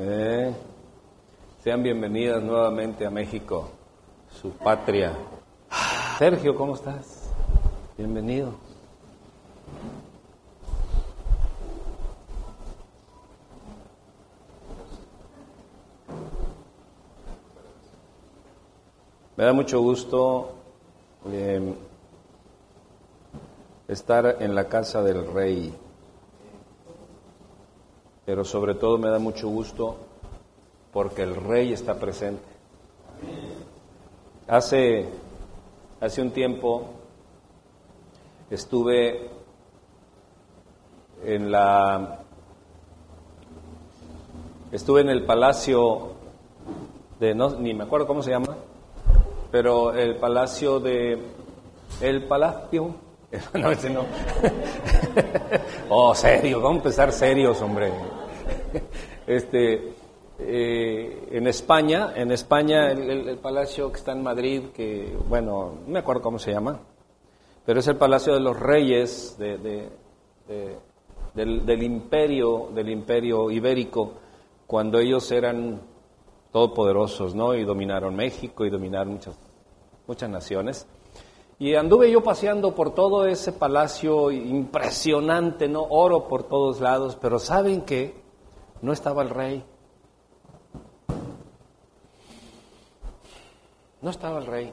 Eh, sean bienvenidas nuevamente a México, su patria. Sergio, ¿cómo estás? Bienvenido. Me da mucho gusto eh, estar en la casa del rey, pero sobre todo me da mucho gusto porque el rey está presente. Hace, hace un tiempo estuve en la estuve en el palacio de no ni me acuerdo cómo se llama pero el palacio de el palacio. No ese no. Oh serio vamos a empezar serios hombre este eh, en España en España el, palacio que está en Madrid que bueno no me acuerdo cómo se llama pero es el palacio de los reyes de, del, del imperio del imperio ibérico cuando ellos eran todopoderosos, ¿no? Y dominaron México y dominaron muchas, muchas naciones. Y anduve yo paseando por todo ese palacio impresionante, ¿no? Oro por todos lados, pero ¿saben qué? No estaba el rey. No estaba el rey.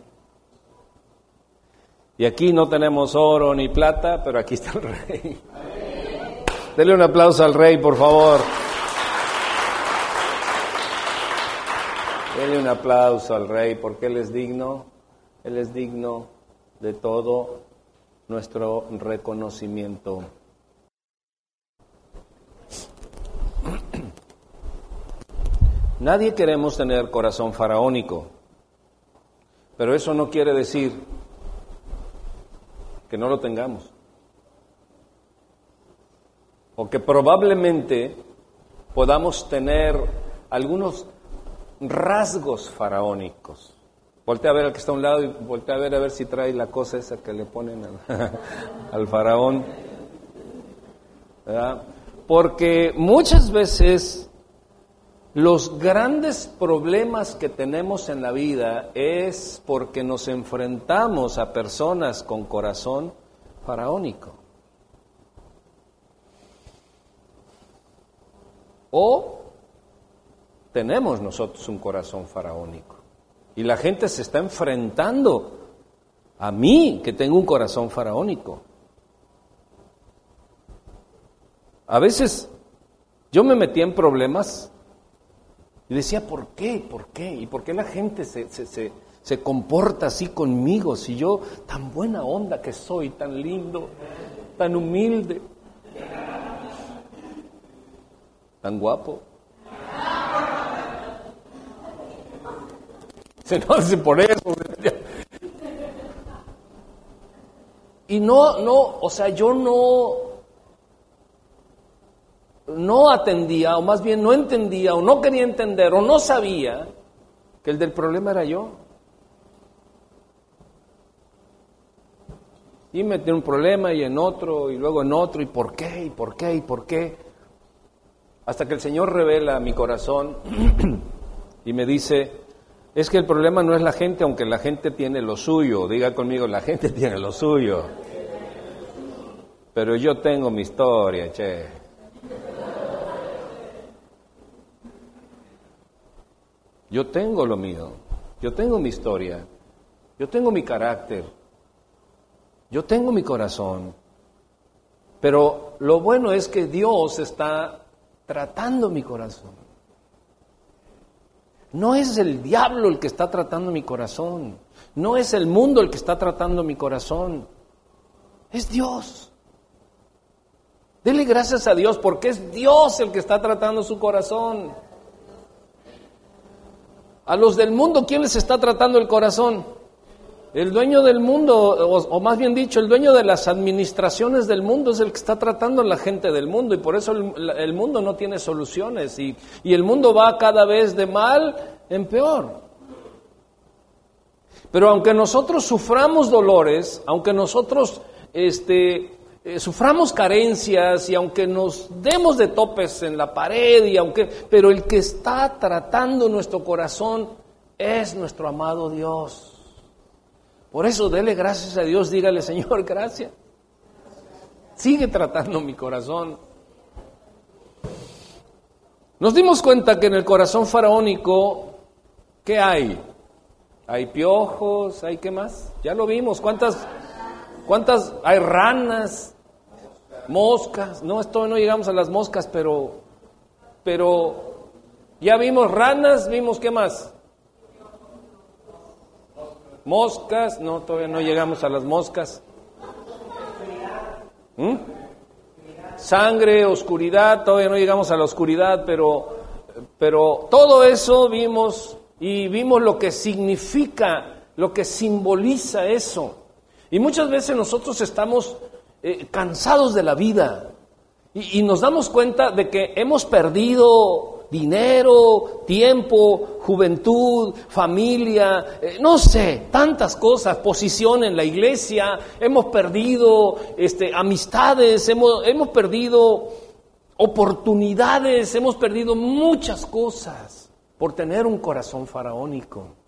Y aquí no tenemos oro ni plata, pero aquí está el rey. Dele un aplauso al rey, por favor. Denle un aplauso al Rey porque Él es digno, Él es digno de todo nuestro reconocimiento. Nadie queremos tener corazón faraónico, pero eso no quiere decir que no lo tengamos. O que probablemente podamos tener algunos rasgos faraónicos. Voltea a ver al que está a un lado y voltea a ver a ver si trae la cosa esa que le ponen al, faraón. Porque muchas veces los grandes problemas que tenemos en la vida es porque nos enfrentamos a personas con corazón faraónico. O tenemos nosotros un corazón faraónico. Y la gente se está enfrentando a mí, que tengo un corazón faraónico. A veces yo me metía en problemas y decía, ¿por qué? ¿Por qué? ¿Y por qué la gente se, se, se comporta así conmigo si yo tan buena onda que soy, tan lindo, tan humilde, tan guapo? Se no por eso. Y no, no, o sea, yo no, no atendía, o más bien no entendía, o no quería entender, o no sabía que el del problema era yo. Y metí un problema y en otro, y luego en otro, y por qué, y por qué, y por qué. Hasta que el Señor revela mi corazón y me dice, es que el problema no es la gente, aunque la gente tiene lo suyo. Diga conmigo, la gente tiene lo suyo. Pero yo tengo mi historia, che. Yo tengo lo mío. Yo tengo mi historia. Yo tengo mi carácter. Yo tengo mi corazón. Pero lo bueno es que Dios está tratando mi corazón. No es el diablo el que está tratando mi corazón. No es el mundo el que está tratando mi corazón. Es Dios. Dele gracias a Dios porque es Dios el que está tratando su corazón. A los del mundo, ¿quién les está tratando el corazón? El dueño del mundo, o, más bien dicho, el dueño de las administraciones del mundo es el que está tratando a la gente del mundo y por eso el, mundo no tiene soluciones y, y el mundo va cada vez de mal en peor. Pero aunque nosotros suframos dolores, aunque nosotros este, eh, suframos carencias y aunque nos demos de topes en la pared y aunque, pero el que está tratando nuestro corazón es nuestro amado Dios. Por eso dele gracias a Dios, dígale Señor, gracias. Sigue tratando mi corazón. Nos dimos cuenta que en el corazón faraónico, ¿qué hay? Hay piojos, hay qué más? Ya lo vimos. ¿Cuántas, cuántas hay ranas, moscas? No, esto no llegamos a las moscas, pero, pero ya vimos ranas, vimos qué más? Moscas, no, todavía no llegamos a las moscas. ¿Mm? Sangre, oscuridad, todavía no llegamos a la oscuridad, pero, pero todo eso vimos y vimos lo que significa, lo que simboliza eso. Y muchas veces nosotros estamos eh, cansados de la vida y, nos damos cuenta de que hemos perdido dinero, tiempo, juventud, familia, eh, no sé, tantas cosas, posición en la iglesia, hemos perdido este, amistades, hemos, hemos perdido oportunidades, hemos perdido muchas cosas por tener un corazón faraónico.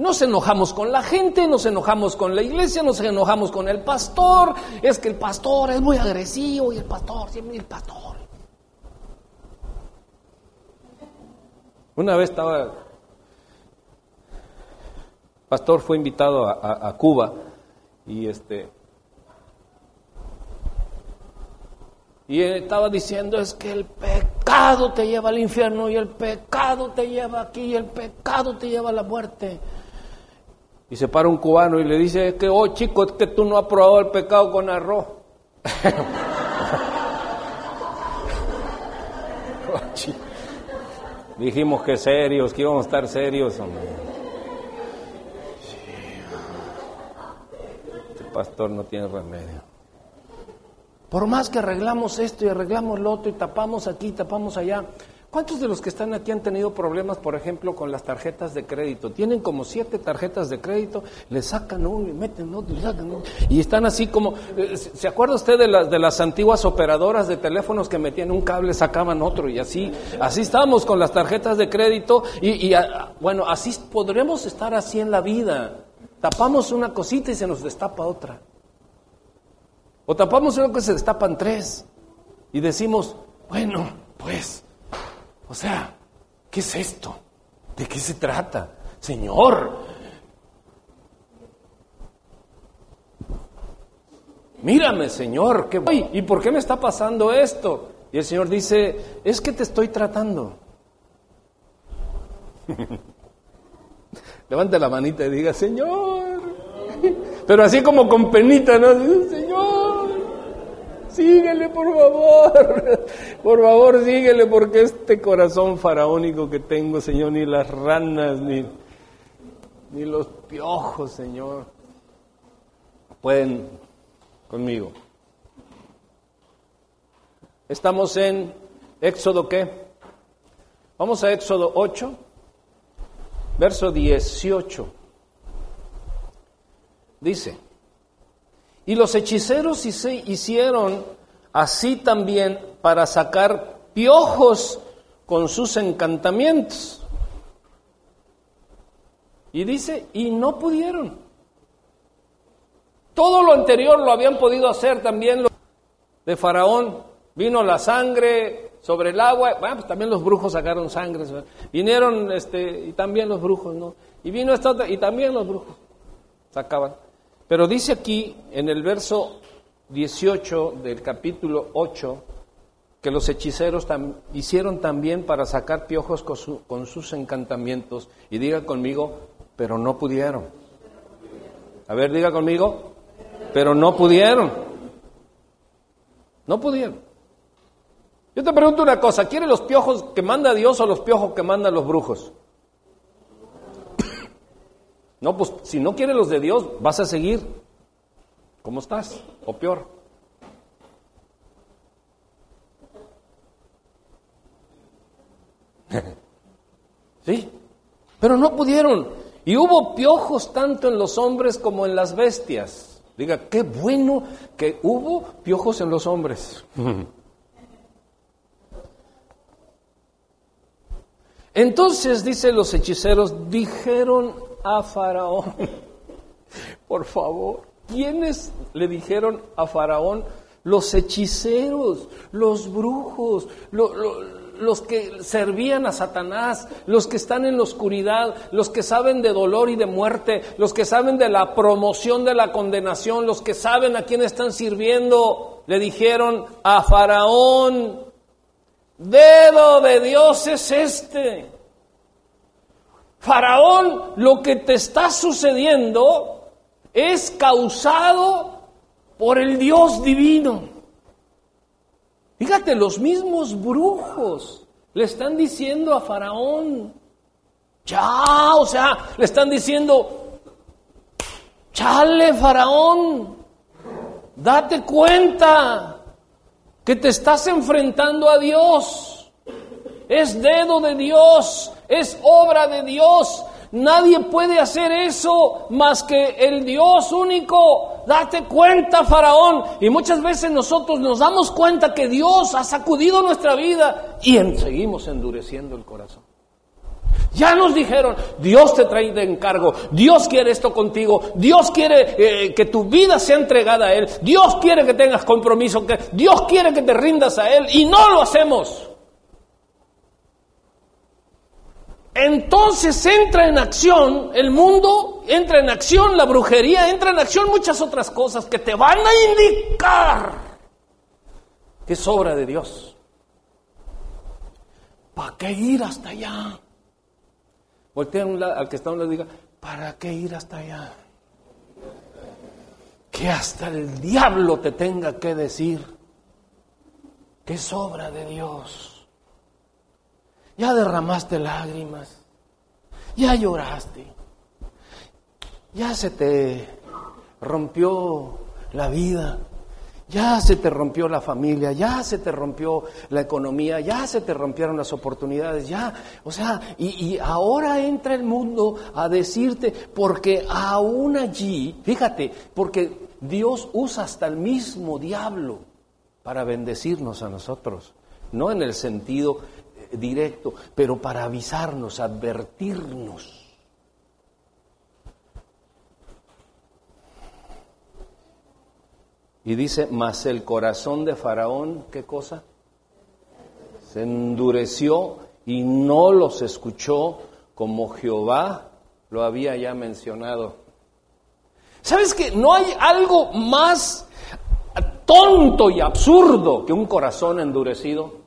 Nos enojamos con la gente, nos enojamos con la iglesia, nos enojamos con el pastor. Es que el pastor es muy agresivo y el pastor, siempre el pastor. Una vez estaba, pastor fue invitado a, Cuba y este y estaba diciendo es que el pecado te lleva al infierno y el pecado te lleva aquí y el pecado te lleva a la muerte. Y se para un cubano y le dice que, oh chico, es que tú no has probado el pecado con arroz. oh, Dijimos que serios, que íbamos a estar serios, hombre. Este pastor no tiene remedio. Por más que arreglamos esto y arreglamos lo otro y tapamos aquí, tapamos allá, ¿Cuántos de los que están aquí han tenido problemas, por ejemplo, con las tarjetas de crédito? Tienen como siete tarjetas de crédito, le sacan uno y meten otro, y están así como, eh, ¿se acuerda usted de, las de las antiguas operadoras de teléfonos que metían un cable, sacaban otro y así, así estamos con las tarjetas de crédito y, ah, bueno, así podremos estar así en la vida. Tapamos una cosita y se nos destapa otra. O tapamos una cosa y se destapan tres. Y decimos, bueno, pues o sea, ¿qué es esto? ¿De qué se trata? Señor, mírame, Señor, ¿qué voy? ¿Y por qué me está pasando esto? Y el Señor dice, es que te estoy tratando. Levante la manita y diga, Señor. Pero así como con penita, ¿no? Síguele, por favor. Por favor, síguele, porque este corazón faraónico que tengo, Señor, ni las ranas, ni, ni los piojos, Señor, pueden conmigo. Estamos en Éxodo qué? Vamos a Éxodo 8, verso 18. Dice, y los hechiceros hicieron así también para sacar piojos con sus encantamientos. Y dice, y no pudieron. Todo lo anterior lo habían podido hacer también los de Faraón. Vino la sangre sobre el agua, bueno, pues también los brujos sacaron sangre. Vinieron este, y también los brujos, ¿no? Y vino esta y también los brujos sacaban. Pero dice aquí en el verso 18 del capítulo 8 que los hechiceros hicieron también para sacar piojos con, sus encantamientos. Y diga conmigo, pero no pudieron. A ver, diga conmigo, pero no pudieron. No pudieron. Yo te pregunto una cosa, ¿quiere los piojos que manda Dios o los piojos que mandan los brujos? No, pues si no quieres los de Dios, vas a seguir como estás, o peor. sí, pero no pudieron. Y hubo piojos tanto en los hombres como en las bestias. Diga, qué bueno que hubo piojos en los hombres. Entonces, dice los hechiceros, dijeron a Faraón, por favor, ¿quiénes le dijeron a Faraón? Los hechiceros, los brujos, los que servían a Satanás, los que están en la oscuridad, los que saben de dolor y de muerte, los que saben de la promoción de la condenación, los que saben a quién están sirviendo, le dijeron a Faraón, dedo de Dios es este. Faraón, lo que te está sucediendo es causado por el Dios divino. Fíjate, los mismos brujos le están diciendo a Faraón, ya, o sea, le están diciendo, chale, Faraón, date cuenta que te estás enfrentando a Dios, es dedo de Dios, es obra de Dios, Nadie puede hacer eso más que el Dios único. Date cuenta, Faraón. Y muchas veces nosotros nos damos cuenta que Dios ha sacudido nuestra vida y seguimos endureciendo el corazón. Ya nos dijeron, Dios te trae de encargo, Dios quiere esto contigo, Dios quiere eh, que tu vida sea entregada a Él, Dios quiere que tengas compromiso, que Dios quiere que te rindas a Él y no lo hacemos. Entonces entra en acción el mundo, entra en acción la brujería, entra en acción muchas otras cosas que te van a indicar que es obra de Dios. ¿Para qué ir hasta allá? Voltea al que está a un lado diga, ¿para qué ir hasta allá? Que hasta el diablo te tenga que decir que es obra de Dios. Ya derramaste lágrimas, ya lloraste, ya se te rompió la vida, ya se te rompió la familia, ya se te rompió la economía, ya se te rompieron las oportunidades, ya, o sea, y, y, ahora entra el mundo a decirte, porque aún allí, fíjate, porque Dios usa hasta el mismo diablo para bendecirnos a nosotros, no en el sentido directo, pero para avisarnos, advertirnos. Y dice, mas el corazón de Faraón, ¿qué cosa? Se endureció y no los escuchó como Jehová lo había ya mencionado. ¿Sabes que no hay algo más tonto y absurdo que un corazón endurecido?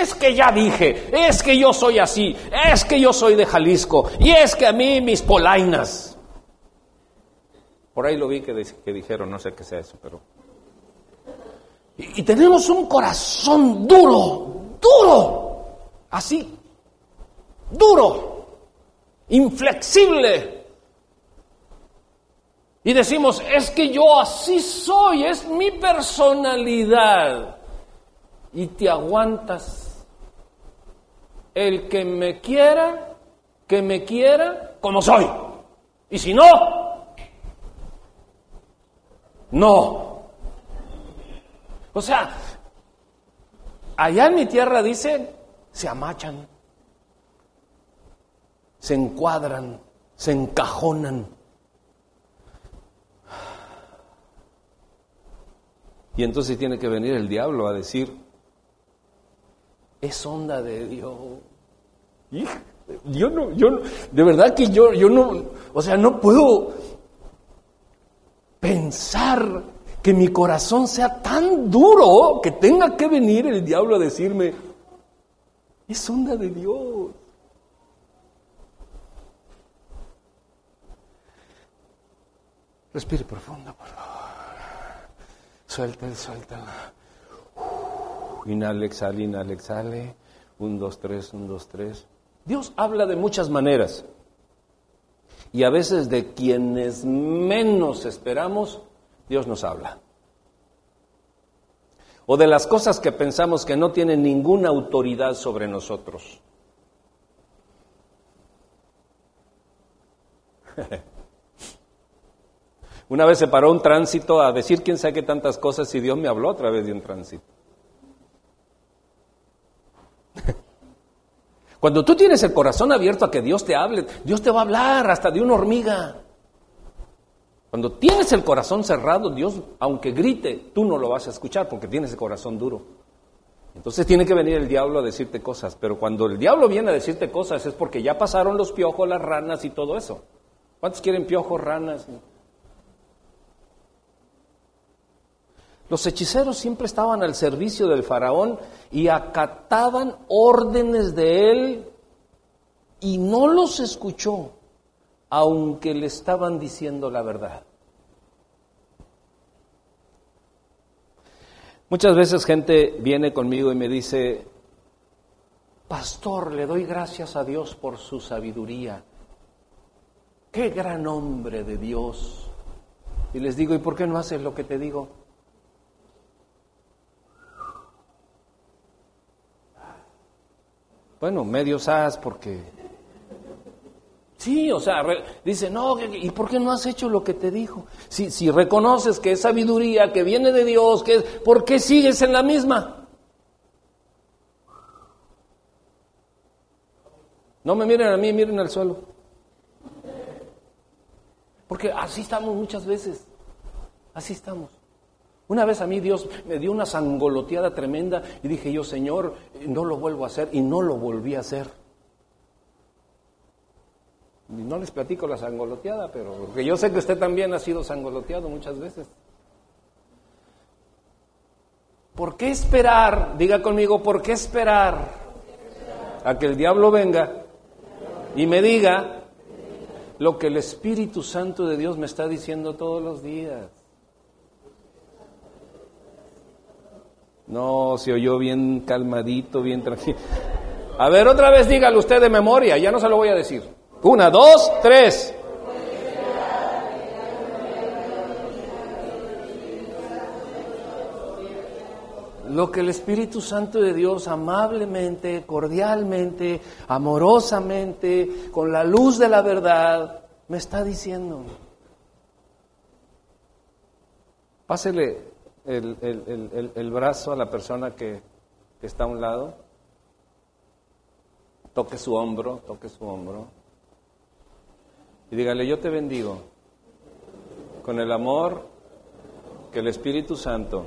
Es que ya dije, es que yo soy así, es que yo soy de Jalisco, y es que a mí mis polainas. Por ahí lo vi que, dijeron, no sé qué sea eso, pero... Y, tenemos un corazón duro, duro, así, duro, inflexible. Y decimos, es que yo así soy, es mi personalidad y te aguantas. El que me quiera, que me quiera como soy. Y si no, no. O sea, allá en mi tierra dice, se amachan, se encuadran, se encajonan. Y entonces tiene que venir el diablo a decir, es onda de Dios. Yo no, yo de verdad que yo, yo no, o sea, no puedo pensar que mi corazón sea tan duro que tenga que venir el diablo a decirme, es onda de Dios. Respire profundo, por favor. Suelta, suelta. Inhale, exhale, inhale, exhale. Un, dos, tres, un, dos, tres. Dios habla de muchas maneras. Y a veces de quienes menos esperamos, Dios nos habla. O de las cosas que pensamos que no tienen ninguna autoridad sobre nosotros. Una vez se paró un tránsito a decir quién sabe qué tantas cosas y Dios me habló a través de un tránsito. Cuando tú tienes el corazón abierto a que Dios te hable, Dios te va a hablar hasta de una hormiga. Cuando tienes el corazón cerrado, Dios, aunque grite, tú no lo vas a escuchar porque tienes el corazón duro. Entonces tiene que venir el diablo a decirte cosas, pero cuando el diablo viene a decirte cosas es porque ya pasaron los piojos, las ranas y todo eso. ¿Cuántos quieren piojos, ranas? Los hechiceros siempre estaban al servicio del faraón y acataban órdenes de él y no los escuchó, aunque le estaban diciendo la verdad. Muchas veces gente viene conmigo y me dice, Pastor, le doy gracias a Dios por su sabiduría. Qué gran hombre de Dios. Y les digo, ¿y por qué no haces lo que te digo? Bueno, medio as porque... Sí, o sea, dice, no, ¿y por qué no has hecho lo que te dijo? Si, si reconoces que es sabiduría, que viene de Dios, que ¿por qué sigues en la misma? No me miren a mí, miren al suelo. Porque así estamos muchas veces. Así estamos. Una vez a mí Dios me dio una sangoloteada tremenda y dije yo, Señor, no lo vuelvo a hacer y no lo volví a hacer. No les platico la sangoloteada, pero porque yo sé que usted también ha sido sangoloteado muchas veces. ¿Por qué esperar? Diga conmigo, ¿por qué esperar a que el diablo venga y me diga lo que el Espíritu Santo de Dios me está diciendo todos los días? No, se oyó bien calmadito, bien tranquilo. A ver, otra vez dígalo usted de memoria, ya no se lo voy a decir. Una, dos, tres. Lo que el Espíritu Santo de Dios amablemente, cordialmente, amorosamente, con la luz de la verdad, me está diciendo. Pásele el, brazo a la persona que, que está a un lado, toque su hombro, toque su hombro, y dígale, yo te bendigo con el amor que el Espíritu Santo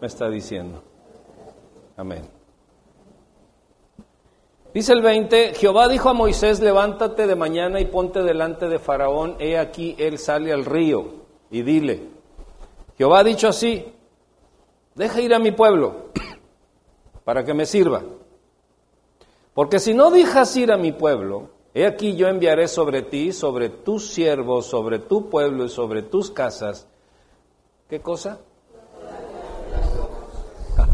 me está diciendo. Amén. Dice el 20, Jehová dijo a Moisés, levántate de mañana y ponte delante de Faraón, he aquí él sale al río, y dile, Jehová ha dicho así, deja ir a mi pueblo para que me sirva. Porque si no dejas ir a mi pueblo, he aquí yo enviaré sobre ti, sobre tus siervos, sobre tu pueblo y sobre tus casas. ¿Qué cosa?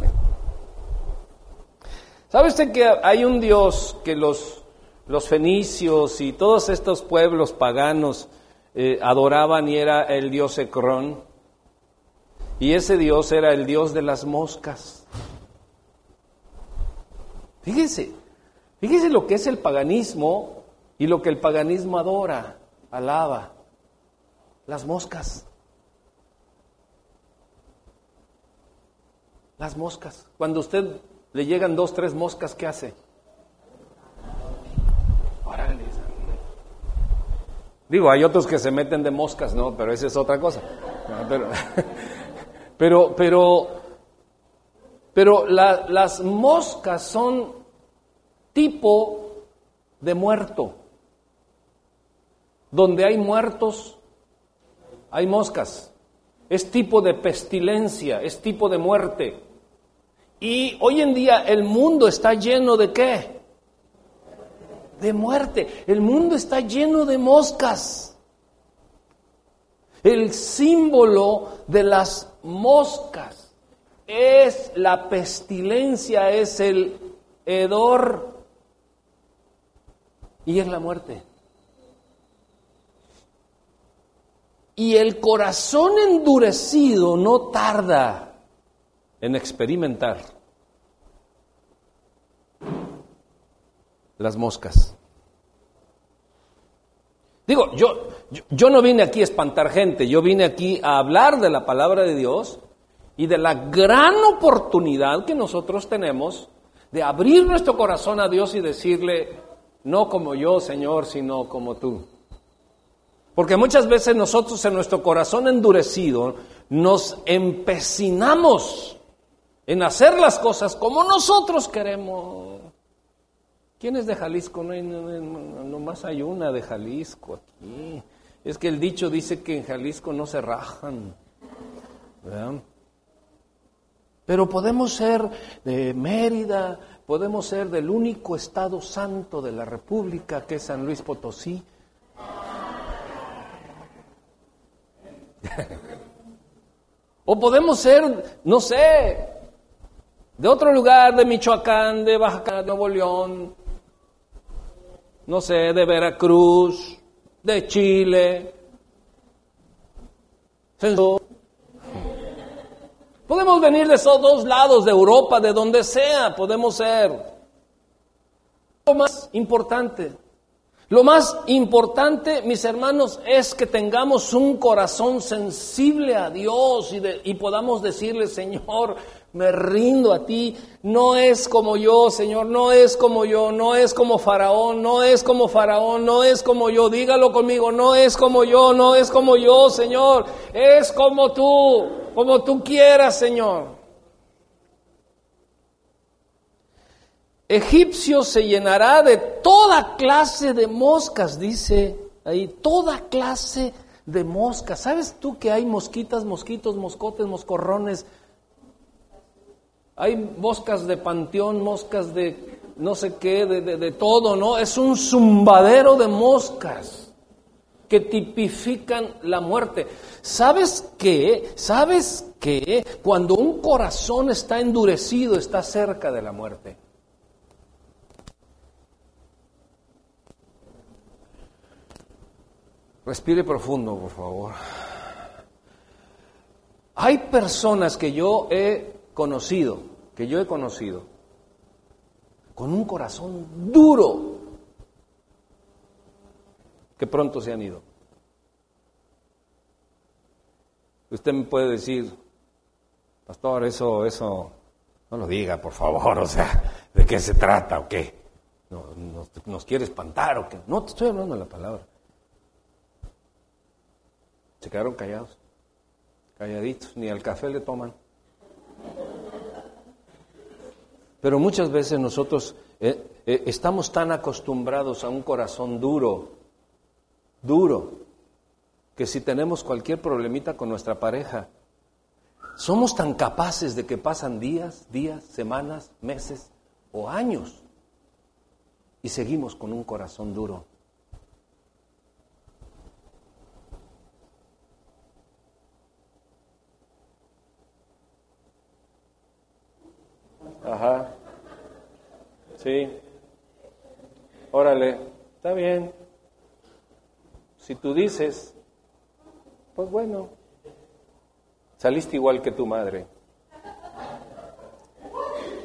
¿Sabe usted que hay un Dios que los, los fenicios y todos estos pueblos paganos eh, adoraban y era el Dios Ecrón? Y ese Dios era el Dios de las moscas. Fíjese, fíjese lo que es el paganismo y lo que el paganismo adora, alaba. Las moscas. Las moscas. Cuando a usted le llegan dos, tres moscas, ¿qué hace? Órale. Digo, hay otros que se meten de moscas, ¿no? Pero esa es otra cosa. Pero, Pero, pero, pero las moscas son tipo de muerto. Donde hay muertos, hay moscas. Es tipo de pestilencia, es tipo de muerte. Y hoy en día el mundo está lleno de qué? De muerte. El mundo está lleno de moscas. El símbolo de las moscas, es la pestilencia, es el hedor y es la muerte. Y el corazón endurecido no tarda en experimentar las moscas. Digo, yo, yo, no vine aquí a espantar gente, yo vine aquí a hablar de la palabra de Dios y de la gran oportunidad que nosotros tenemos de abrir nuestro corazón a Dios y decirle, no como yo, Señor, sino como tú. Porque muchas veces nosotros en nuestro corazón endurecido nos empecinamos en hacer las cosas como nosotros queremos. ¿Quién es de Jalisco? No, hay, nomás hay una de Jalisco aquí. Es que el dicho dice que en Jalisco no se rajan. Pero podemos ser de Mérida, podemos ser del único estado santo de la República, que es San Luis Potosí. o podemos ser, no sé, de otro lugar, de Michoacán, de Baja de Nuevo León, no sé, de Veracruz, de Chile. Podemos venir de esos dos lados, de Europa, de donde sea, podemos ser. Lo más importante, lo más importante, mis hermanos, es que tengamos un corazón sensible a Dios y, y podamos decirle, Señor, me rindo a ti. No es como yo, Señor, no es como yo, no es como Faraón, no es como Faraón, no es como yo. Dígalo conmigo, no es como yo, no es como yo, Señor. Es como tú, como tú quieras, Señor. Egipcio se llenará de toda clase de moscas, dice ahí, toda clase de moscas. ¿Sabes tú que hay mosquitas, mosquitos, moscotes, moscorrones? Hay moscas de panteón, moscas de no sé qué, de, de todo, ¿no? Es un zumbadero de moscas que tipifican la muerte. ¿Sabes qué? ¿Sabes qué? Cuando un corazón está endurecido, está cerca de la muerte. Respire profundo, por favor. Hay personas que yo he conocido, que yo he conocido, con un corazón duro, que pronto se han ido. Usted me puede decir, pastor, eso, eso, no lo diga, por favor, o sea, ¿de qué se trata o qué? ¿Nos, nos quiere espantar o qué? No, te estoy hablando de la palabra. Se quedaron callados, calladitos, ni al café le toman. Pero muchas veces nosotros eh, eh, estamos tan acostumbrados a un corazón duro, duro, que si tenemos cualquier problemita con nuestra pareja, somos tan capaces de que pasan días, días, semanas, meses o años y seguimos con un corazón duro. Ajá. Sí. Órale, está bien. Si tú dices, pues bueno, saliste igual que tu madre.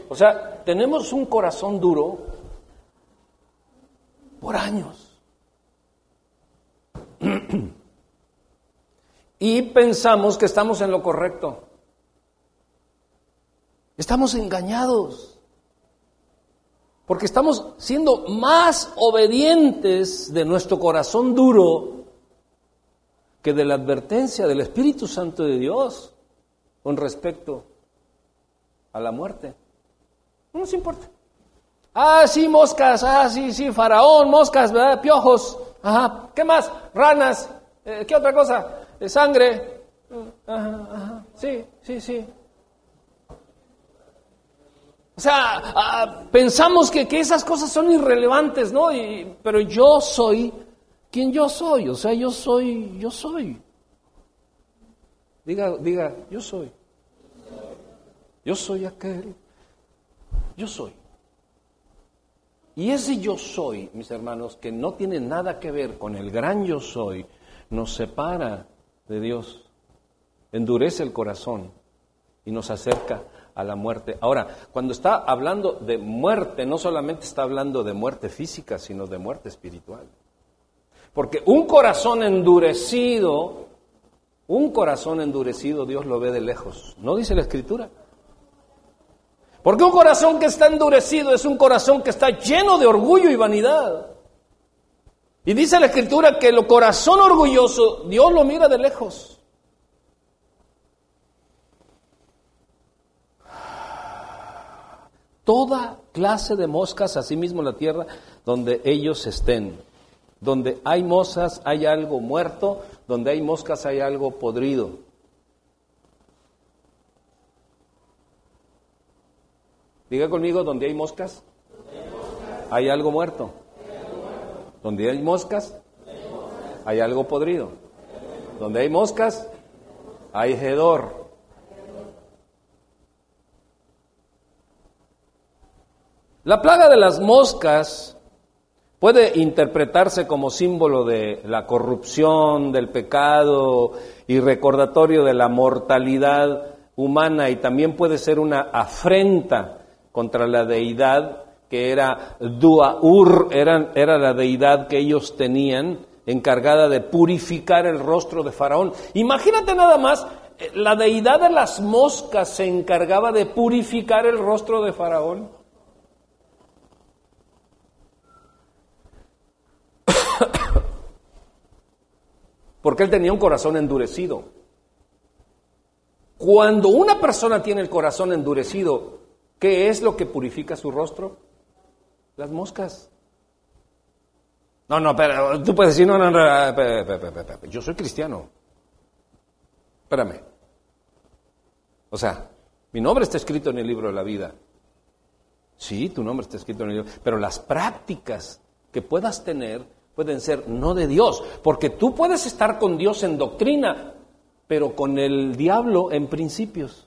O sea, tenemos un corazón duro por años. y pensamos que estamos en lo correcto. Estamos engañados. Porque estamos siendo más obedientes de nuestro corazón duro que de la advertencia del Espíritu Santo de Dios con respecto a la muerte. No nos importa. Ah, sí, moscas, ah, sí, sí, faraón, moscas, ¿verdad? Piojos, ajá, ¿qué más? Ranas, eh, ¿qué otra cosa? Eh, sangre, ajá, ajá, sí, sí, sí, o sea, ah, pensamos que, esas cosas son irrelevantes, ¿no? pero yo soy quien yo soy, o sea, yo soy, yo soy. Diga, diga, yo soy. Yo soy aquel. Yo soy. Y ese yo soy, mis hermanos, que no tiene nada que ver con el gran yo soy, nos separa de Dios, endurece el corazón y nos acerca a la muerte. Ahora, cuando está hablando de muerte, no solamente está hablando de muerte física, sino de muerte espiritual. Porque un corazón endurecido, un corazón endurecido Dios lo ve de lejos. ¿No dice la escritura? Porque un corazón que está endurecido es un corazón que está lleno de orgullo y vanidad. Y dice la escritura que el corazón orgulloso Dios lo mira de lejos. Toda clase de moscas, asimismo la tierra, donde ellos estén. Donde hay moscas hay algo muerto, donde hay moscas hay algo podrido. Diga conmigo, donde hay moscas, hay algo muerto. Donde hay moscas, hay algo podrido. Donde hay moscas, hay hedor. La plaga de las moscas puede interpretarse como símbolo de la corrupción, del pecado y recordatorio de la mortalidad humana y también puede ser una afrenta contra la deidad que era Duaur, era, era la deidad que ellos tenían encargada de purificar el rostro de Faraón. Imagínate nada más, eh, la deidad de las moscas se encargaba de purificar el rostro de Faraón. Porque él tenía un corazón endurecido. Cuando una persona tiene el corazón endurecido, ¿qué es lo que purifica su rostro? Las moscas. No, no, pero tú puedes decir, no, no, no, yo soy cristiano. Espérame. O sea, mi nombre está escrito en el libro de la vida. Sí, tu nombre está escrito en el libro, pero las prácticas que puedas tener pueden ser no de Dios, porque tú puedes estar con Dios en doctrina, pero con el diablo en principios.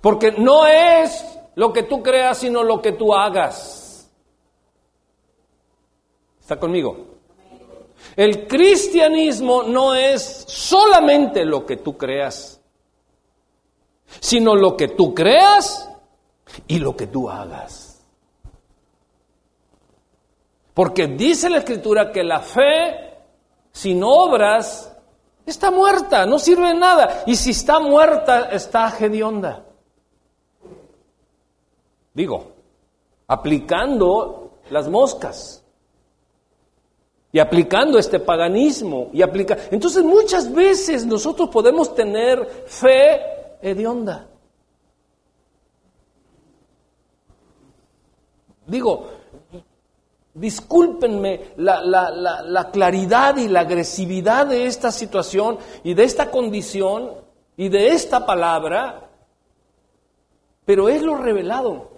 Porque no es lo que tú creas, sino lo que tú hagas. ¿Está conmigo? El cristianismo no es solamente lo que tú creas, sino lo que tú creas y lo que tú hagas. Porque dice la escritura que la fe sin obras está muerta, no sirve de nada. Y si está muerta, está hedionda. Digo, aplicando las moscas y aplicando este paganismo y aplica entonces muchas veces nosotros podemos tener fe hedionda digo discúlpenme la, la, claridad y la agresividad de esta situación y de esta condición y de esta palabra pero es lo revelado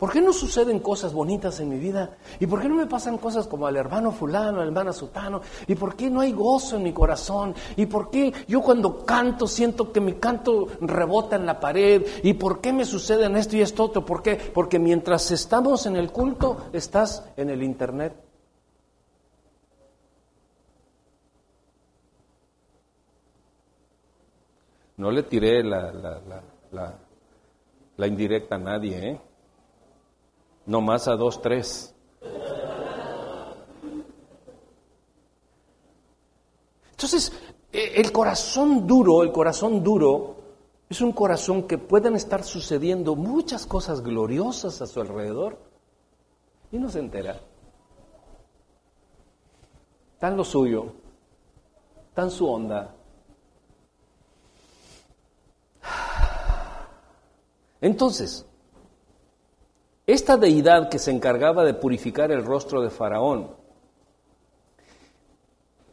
¿Por qué no suceden cosas bonitas en mi vida? ¿Y por qué no me pasan cosas como al hermano fulano, al hermano sutano? ¿Y por qué no hay gozo en mi corazón? ¿Y por qué yo cuando canto siento que mi canto rebota en la pared? ¿Y por qué me suceden esto y esto otro? ¿Por qué? Porque mientras estamos en el culto, estás en el internet. No le tiré la, la indirecta a nadie, ¿eh? No más a dos, tres. Entonces, eh, el corazón duro, el corazón duro, es un corazón que pueden estar sucediendo muchas cosas gloriosas a su alrededor y no se entera. Tan lo suyo, tan su onda. Entonces, esta deidad que se encargaba de purificar el rostro de Faraón.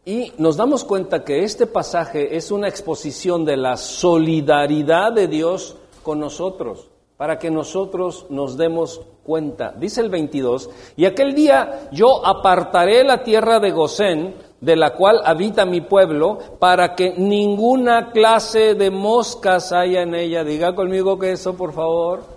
Y nos damos cuenta que este pasaje es una exposición de la solidaridad de Dios con nosotros, para que nosotros nos demos cuenta. Dice el 22, y aquel día yo apartaré la tierra de Gosén, de la cual habita mi pueblo, para que ninguna clase de moscas haya en ella. Diga conmigo que eso, por favor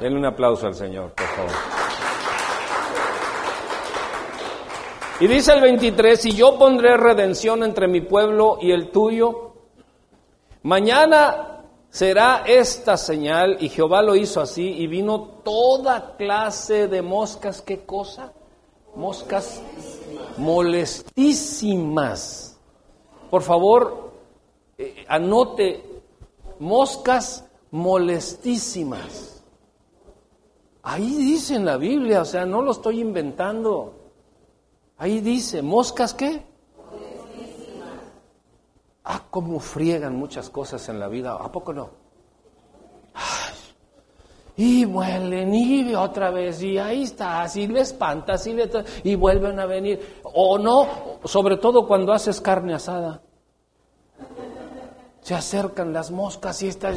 Denle un aplauso al Señor, por favor. Y dice el 23, y yo pondré redención entre mi pueblo y el tuyo. Mañana será esta señal, y Jehová lo hizo así, y vino toda clase de moscas, ¿qué cosa? Moscas molestísimas. Por favor, eh, anote, moscas molestísimas. Ahí dice en la Biblia, o sea, no lo estoy inventando. Ahí dice, ¿moscas qué? Ah, cómo friegan muchas cosas en la vida, ¿a poco no? y vuelen y otra vez y ahí está, así le espantas y, le, y vuelven a venir. O no, sobre todo cuando haces carne asada. Se acercan las moscas y estás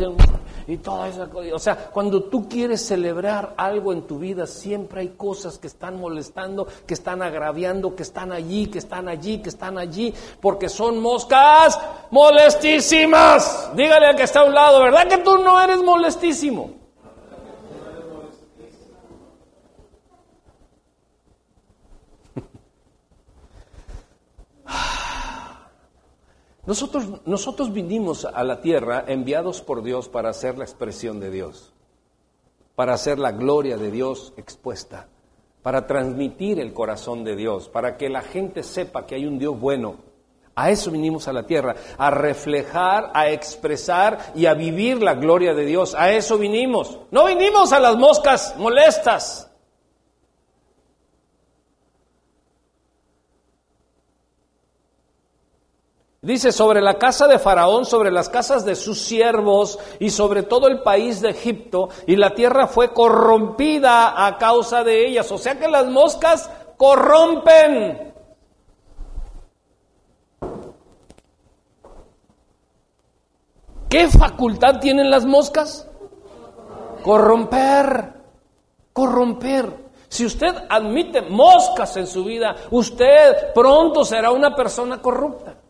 y toda esa cosa. O sea, cuando tú quieres celebrar algo en tu vida, siempre hay cosas que están molestando, que están agraviando, que están allí, que están allí, que están allí, porque son moscas molestísimas. Dígale al que está a un lado, ¿verdad que tú no eres molestísimo? Nosotros, nosotros vinimos a la tierra enviados por Dios para hacer la expresión de Dios, para hacer la gloria de Dios expuesta, para transmitir el corazón de Dios, para que la gente sepa que hay un Dios bueno. A eso vinimos a la tierra, a reflejar, a expresar y a vivir la gloria de Dios. A eso vinimos. No vinimos a las moscas molestas. Dice, sobre la casa de Faraón, sobre las casas de sus siervos y sobre todo el país de Egipto, y la tierra fue corrompida a causa de ellas. O sea que las moscas corrompen. ¿Qué facultad tienen las moscas? Corromper, corromper. Si usted admite moscas en su vida, usted pronto será una persona corrupta.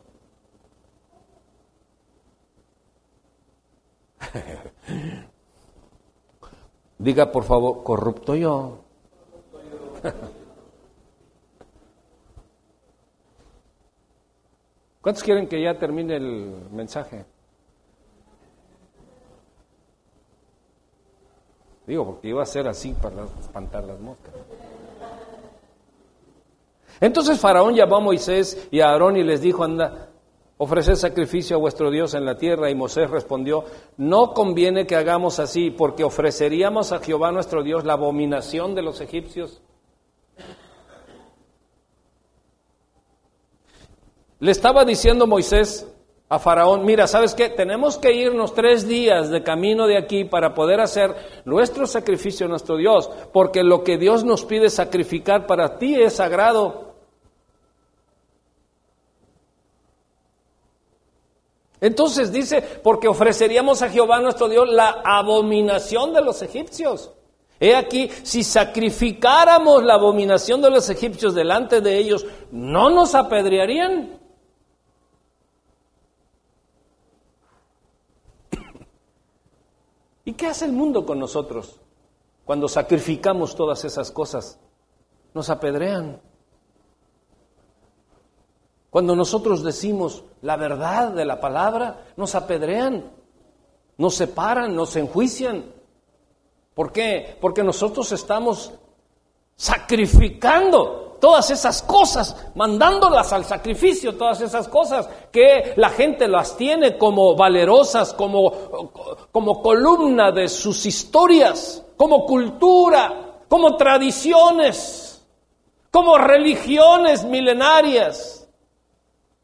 Diga por favor, corrupto yo. ¿Cuántos quieren que ya termine el mensaje? Digo, porque iba a ser así para espantar las moscas. Entonces Faraón llamó a Moisés y a Aarón y les dijo, anda, ofrecer sacrificio a vuestro Dios en la tierra. Y Moisés respondió, no conviene que hagamos así, porque ofreceríamos a Jehová nuestro Dios la abominación de los egipcios. Le estaba diciendo Moisés a Faraón, mira, ¿sabes qué? Tenemos que irnos tres días de camino de aquí para poder hacer nuestro sacrificio a nuestro Dios, porque lo que Dios nos pide sacrificar para ti es sagrado. Entonces dice, porque ofreceríamos a Jehová nuestro Dios la abominación de los egipcios. He aquí, si sacrificáramos la abominación de los egipcios delante de ellos, ¿no nos apedrearían? ¿Y qué hace el mundo con nosotros cuando sacrificamos todas esas cosas? Nos apedrean. Cuando nosotros decimos la verdad de la palabra, nos apedrean, nos separan, nos enjuician. ¿Por qué? Porque nosotros estamos sacrificando todas esas cosas, mandándolas al sacrificio, todas esas cosas que la gente las tiene como valerosas, como, como columna de sus historias, como cultura, como tradiciones, como religiones milenarias.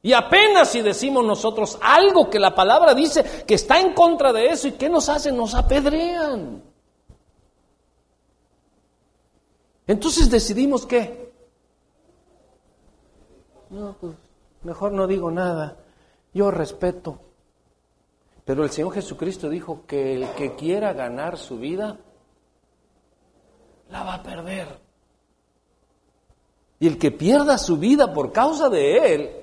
Y apenas si decimos nosotros algo que la palabra dice que está en contra de eso, ¿y qué nos hacen? Nos apedrean. Entonces decidimos qué. No, pues mejor no digo nada. Yo respeto. Pero el Señor Jesucristo dijo que el que quiera ganar su vida, la va a perder. Y el que pierda su vida por causa de él,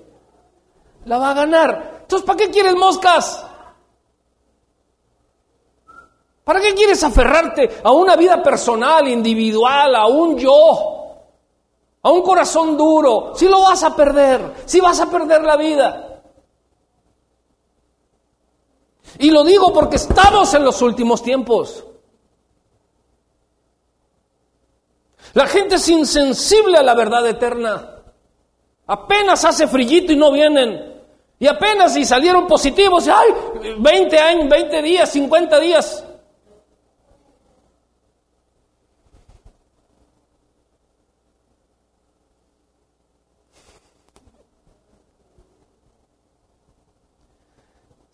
la va a ganar. Entonces, ¿para qué quieres moscas? ¿Para qué quieres aferrarte a una vida personal, individual, a un yo, a un corazón duro? Si lo vas a perder, si vas a perder la vida. Y lo digo porque estamos en los últimos tiempos. La gente es insensible a la verdad eterna. Apenas hace frillito y no vienen. Y apenas si salieron positivos, ¡ay! 20 años, 20 días, 50 días.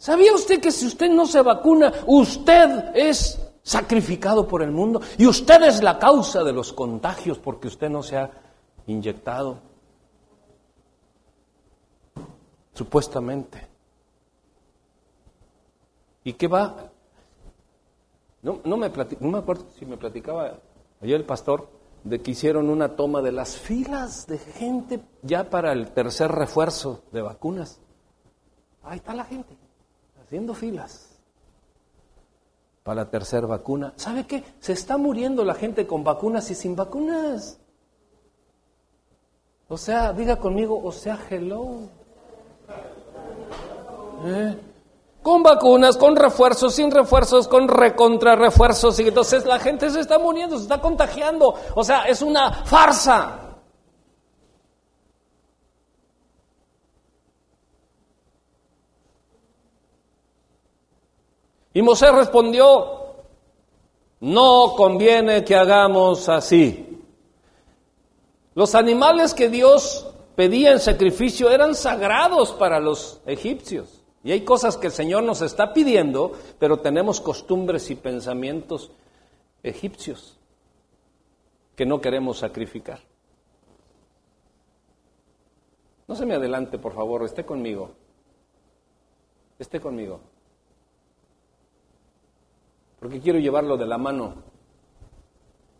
¿Sabía usted que si usted no se vacuna, usted es sacrificado por el mundo y usted es la causa de los contagios porque usted no se ha inyectado? Supuestamente. ¿Y qué va? No, no, me no me acuerdo si me platicaba ayer el pastor de que hicieron una toma de las filas de gente ya para el tercer refuerzo de vacunas. Ahí está la gente haciendo filas para la tercera vacuna. ¿Sabe qué? Se está muriendo la gente con vacunas y sin vacunas. O sea, diga conmigo, o sea, hello. ¿Eh? Con vacunas, con refuerzos, sin refuerzos, con recontra refuerzos. Y entonces la gente se está muriendo, se está contagiando. O sea, es una farsa. Y Mosé respondió, no conviene que hagamos así. Los animales que Dios pedía en sacrificio eran sagrados para los egipcios. Y hay cosas que el Señor nos está pidiendo, pero tenemos costumbres y pensamientos egipcios que no queremos sacrificar. No se me adelante, por favor, esté conmigo. Esté conmigo porque quiero llevarlo de la mano.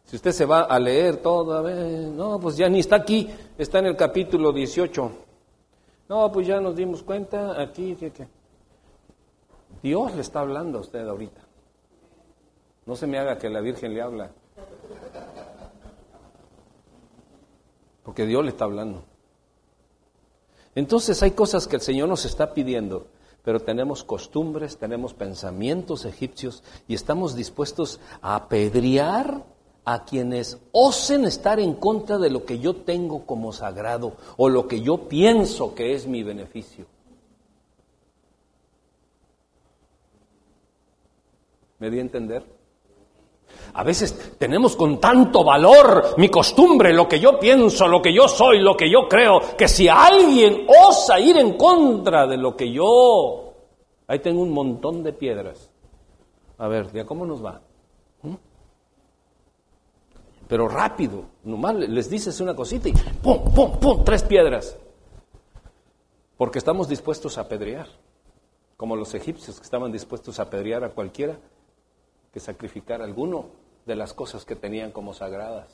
Si usted se va a leer todo, no, pues ya ni está aquí, está en el capítulo 18. No, pues ya nos dimos cuenta aquí que Dios le está hablando a usted ahorita. No se me haga que la Virgen le habla. Porque Dios le está hablando. Entonces hay cosas que el Señor nos está pidiendo pero tenemos costumbres, tenemos pensamientos egipcios y estamos dispuestos a apedrear a quienes osen estar en contra de lo que yo tengo como sagrado o lo que yo pienso que es mi beneficio. ¿Me di a entender? A veces tenemos con tanto valor mi costumbre, lo que yo pienso, lo que yo soy, lo que yo creo, que si alguien osa ir en contra de lo que yo, ahí tengo un montón de piedras. A ver, ¿ya cómo nos va? Pero rápido, nomás les dices una cosita y ¡pum, pum, pum! Tres piedras. Porque estamos dispuestos a apedrear, como los egipcios que estaban dispuestos a apedrear a cualquiera que sacrificar alguno de las cosas que tenían como sagradas.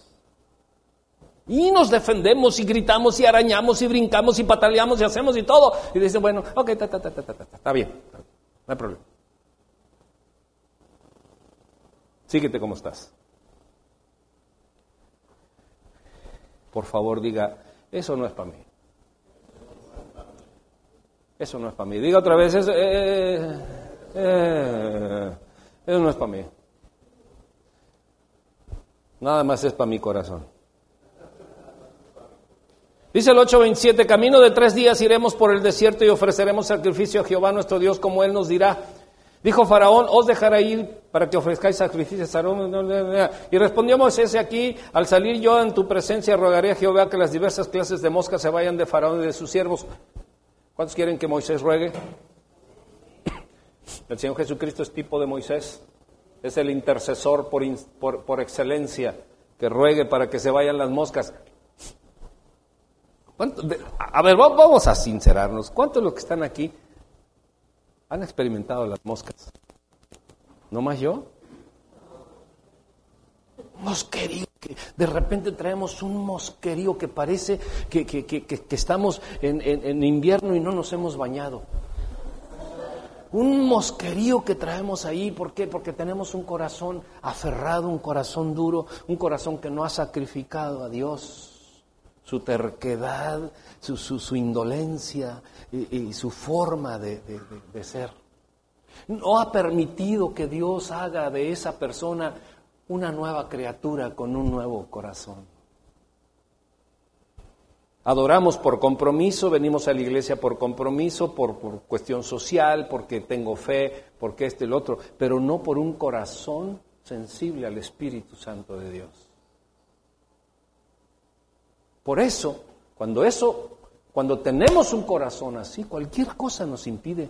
Y nos defendemos y gritamos y arañamos y brincamos y pataleamos y hacemos y todo. Y dicen, bueno, ok, está bien, no hay problema. Síguete como estás. Por favor, diga, eso no es para mí. Eso no es para mí. Diga otra vez, eso, eh, eh, eso no es para mí. Nada más es para mi corazón. Dice el 8:27, camino de tres días iremos por el desierto y ofreceremos sacrificio a Jehová nuestro Dios como Él nos dirá. Dijo Faraón, os dejaré ir para que ofrezcáis sacrificios. Y respondió Moisés, aquí, al salir yo en tu presencia, rogaré a Jehová que las diversas clases de moscas se vayan de Faraón y de sus siervos. ¿Cuántos quieren que Moisés ruegue? El Señor Jesucristo es tipo de Moisés, es el intercesor por, por, excelencia, que ruegue para que se vayan las moscas. a ver, vamos a sincerarnos. ¿Cuántos los que están aquí han experimentado las moscas? ¿No más yo? Hemos querido que de repente traemos un mosquerío que parece que, estamos en invierno y no nos hemos bañado un mosquerío que traemos ahí. ¿Por qué? Porque tenemos un corazón aferrado, un corazón duro, un corazón que no ha sacrificado a Dios. Su terquedad, su, indolencia y, su forma de ser. No ha permitido que Dios haga de esa persona una nueva criatura con un nuevo corazón. Adoramos por compromiso, venimos a la iglesia por compromiso, por, cuestión social, porque tengo fe, porque este el otro, pero no por un corazón sensible al Espíritu Santo de Dios. Por eso, cuando eso, cuando tenemos un corazón así, cualquier cosa nos impide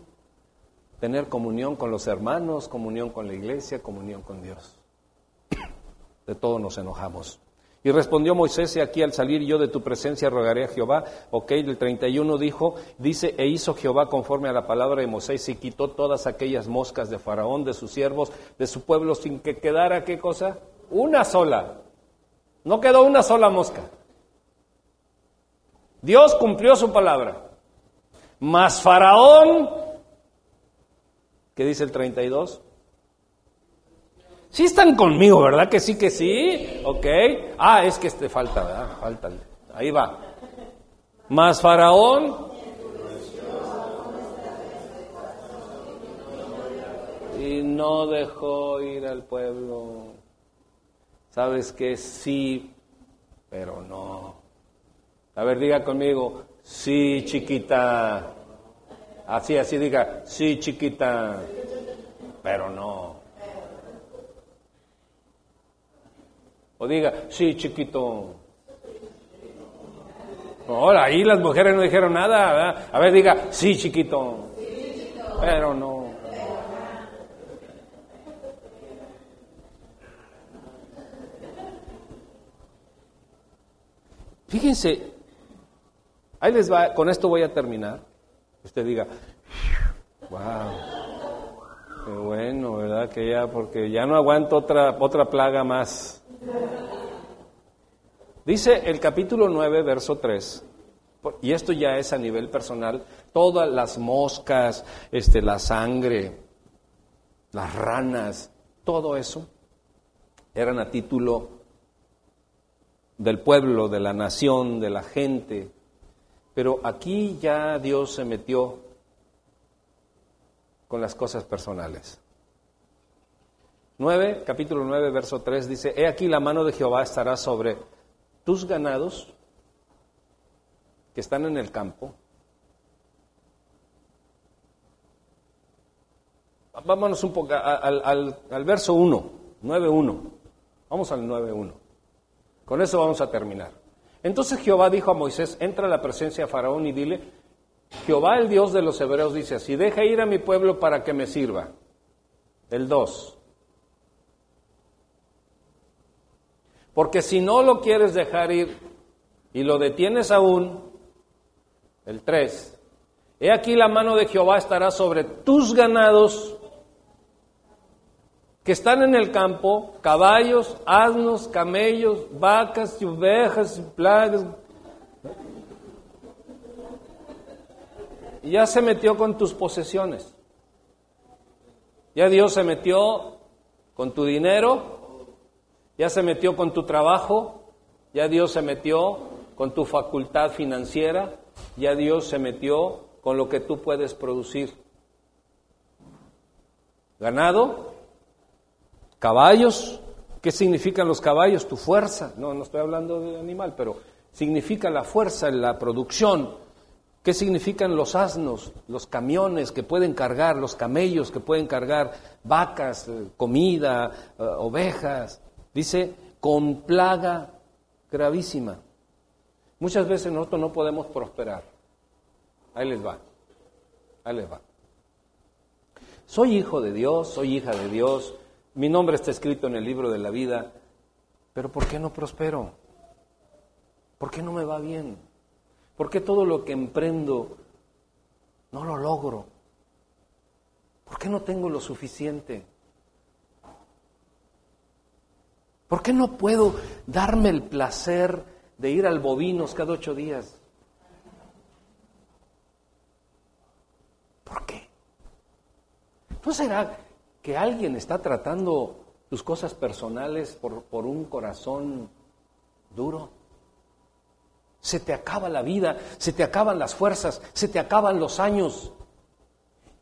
tener comunión con los hermanos, comunión con la iglesia, comunión con Dios. De todo nos enojamos. Y respondió Moisés, y aquí al salir yo de tu presencia rogaré a Jehová. Ok, el 31 dijo, dice, e hizo Jehová conforme a la palabra de Moisés y quitó todas aquellas moscas de Faraón, de sus siervos, de su pueblo, sin que quedara, ¿qué cosa? Una sola. No quedó una sola mosca. Dios cumplió su palabra. Mas Faraón, ¿qué dice el 32? Sí están conmigo, ¿verdad? Que sí, que sí. Ok. Ah, es que este falta, ¿verdad? Falta. Ahí va. Más Faraón. Y no dejó ir al pueblo. ¿Sabes que Sí, pero no. A ver, diga conmigo, sí, chiquita. Así, así diga, sí, chiquita, pero no. O diga, sí, chiquito. Ahora, ahí las mujeres no dijeron nada, ¿verdad? A ver, diga, sí, chiquito. Pero no. Fíjense, ahí les va, con esto voy a terminar. Usted diga, wow, qué bueno, ¿verdad? Que ya, porque ya no aguanto otra, otra plaga más. Dice el capítulo 9, verso 3, y esto ya es a nivel personal, todas las moscas, este, la sangre, las ranas, todo eso eran a título del pueblo, de la nación, de la gente. Pero aquí ya Dios se metió con las cosas personales. 9, capítulo 9, verso 3 dice, He aquí la mano de Jehová estará sobre tus ganados que están en el campo. Vámonos un poco al, al, verso 1, 9.1. Vamos al 9.1. Con eso vamos a terminar. Entonces Jehová dijo a Moisés, entra a la presencia de Faraón y dile, Jehová el Dios de los hebreos dice así, deja ir a mi pueblo para que me sirva. El 2. Porque si no lo quieres dejar ir y lo detienes aún, el 3, he aquí la mano de Jehová estará sobre tus ganados que están en el campo, caballos, asnos, camellos, vacas, y ovejas, y plagas. Y ya se metió con tus posesiones. Ya Dios se metió con tu dinero, ya se metió con tu trabajo, ya Dios se metió con tu facultad financiera, ya Dios se metió con lo que tú puedes producir. Ganado, caballos, ¿qué significan los caballos? Tu fuerza, no, no estoy hablando de animal, pero significa la fuerza en la producción. ¿Qué significan los asnos, los camiones que pueden cargar, los camellos que pueden cargar vacas, eh, comida, eh, ovejas? Dice, con plaga gravísima. Muchas veces nosotros no podemos prosperar. Ahí les va. Ahí les va. Soy hijo de Dios, soy hija de Dios, mi nombre está escrito en el libro de la vida, pero ¿por qué no prospero? ¿Por qué no me va bien? ¿Por qué todo lo que emprendo no lo logro? ¿Por qué no tengo lo suficiente? ¿Por qué no puedo darme el placer de ir al bovinos cada ocho días? ¿Por qué? ¿No será que alguien está tratando tus cosas personales por, por un corazón duro? Se te acaba la vida, se te acaban las fuerzas, se te acaban los años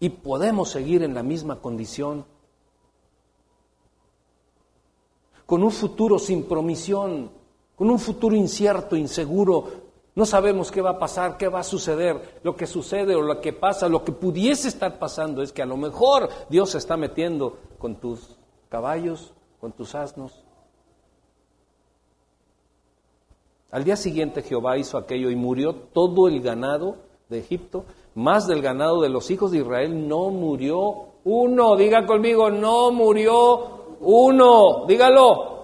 y podemos seguir en la misma condición con un futuro sin promisión, con un futuro incierto, inseguro. No sabemos qué va a pasar, qué va a suceder. Lo que sucede o lo que pasa, lo que pudiese estar pasando es que a lo mejor Dios se está metiendo con tus caballos, con tus asnos. Al día siguiente Jehová hizo aquello y murió todo el ganado de Egipto, más del ganado de los hijos de Israel no murió uno. Diga conmigo, no murió uno, dígalo.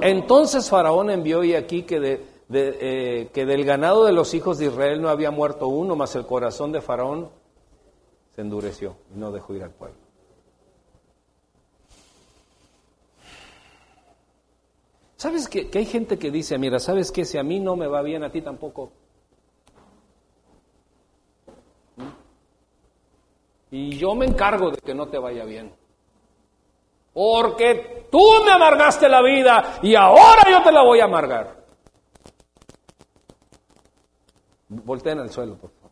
Entonces Faraón envió y aquí que, de, eh, que del ganado de los hijos de Israel no había muerto uno, mas el corazón de Faraón se endureció y no dejó ir al pueblo. ¿Sabes que, hay gente que dice, mira, ¿sabes qué? Si a mí no me va bien, a ti tampoco. ¿Mm? Y yo me encargo de que no te vaya bien. Porque tú me amargaste la vida y ahora yo te la voy a amargar. Volteen al suelo, por favor.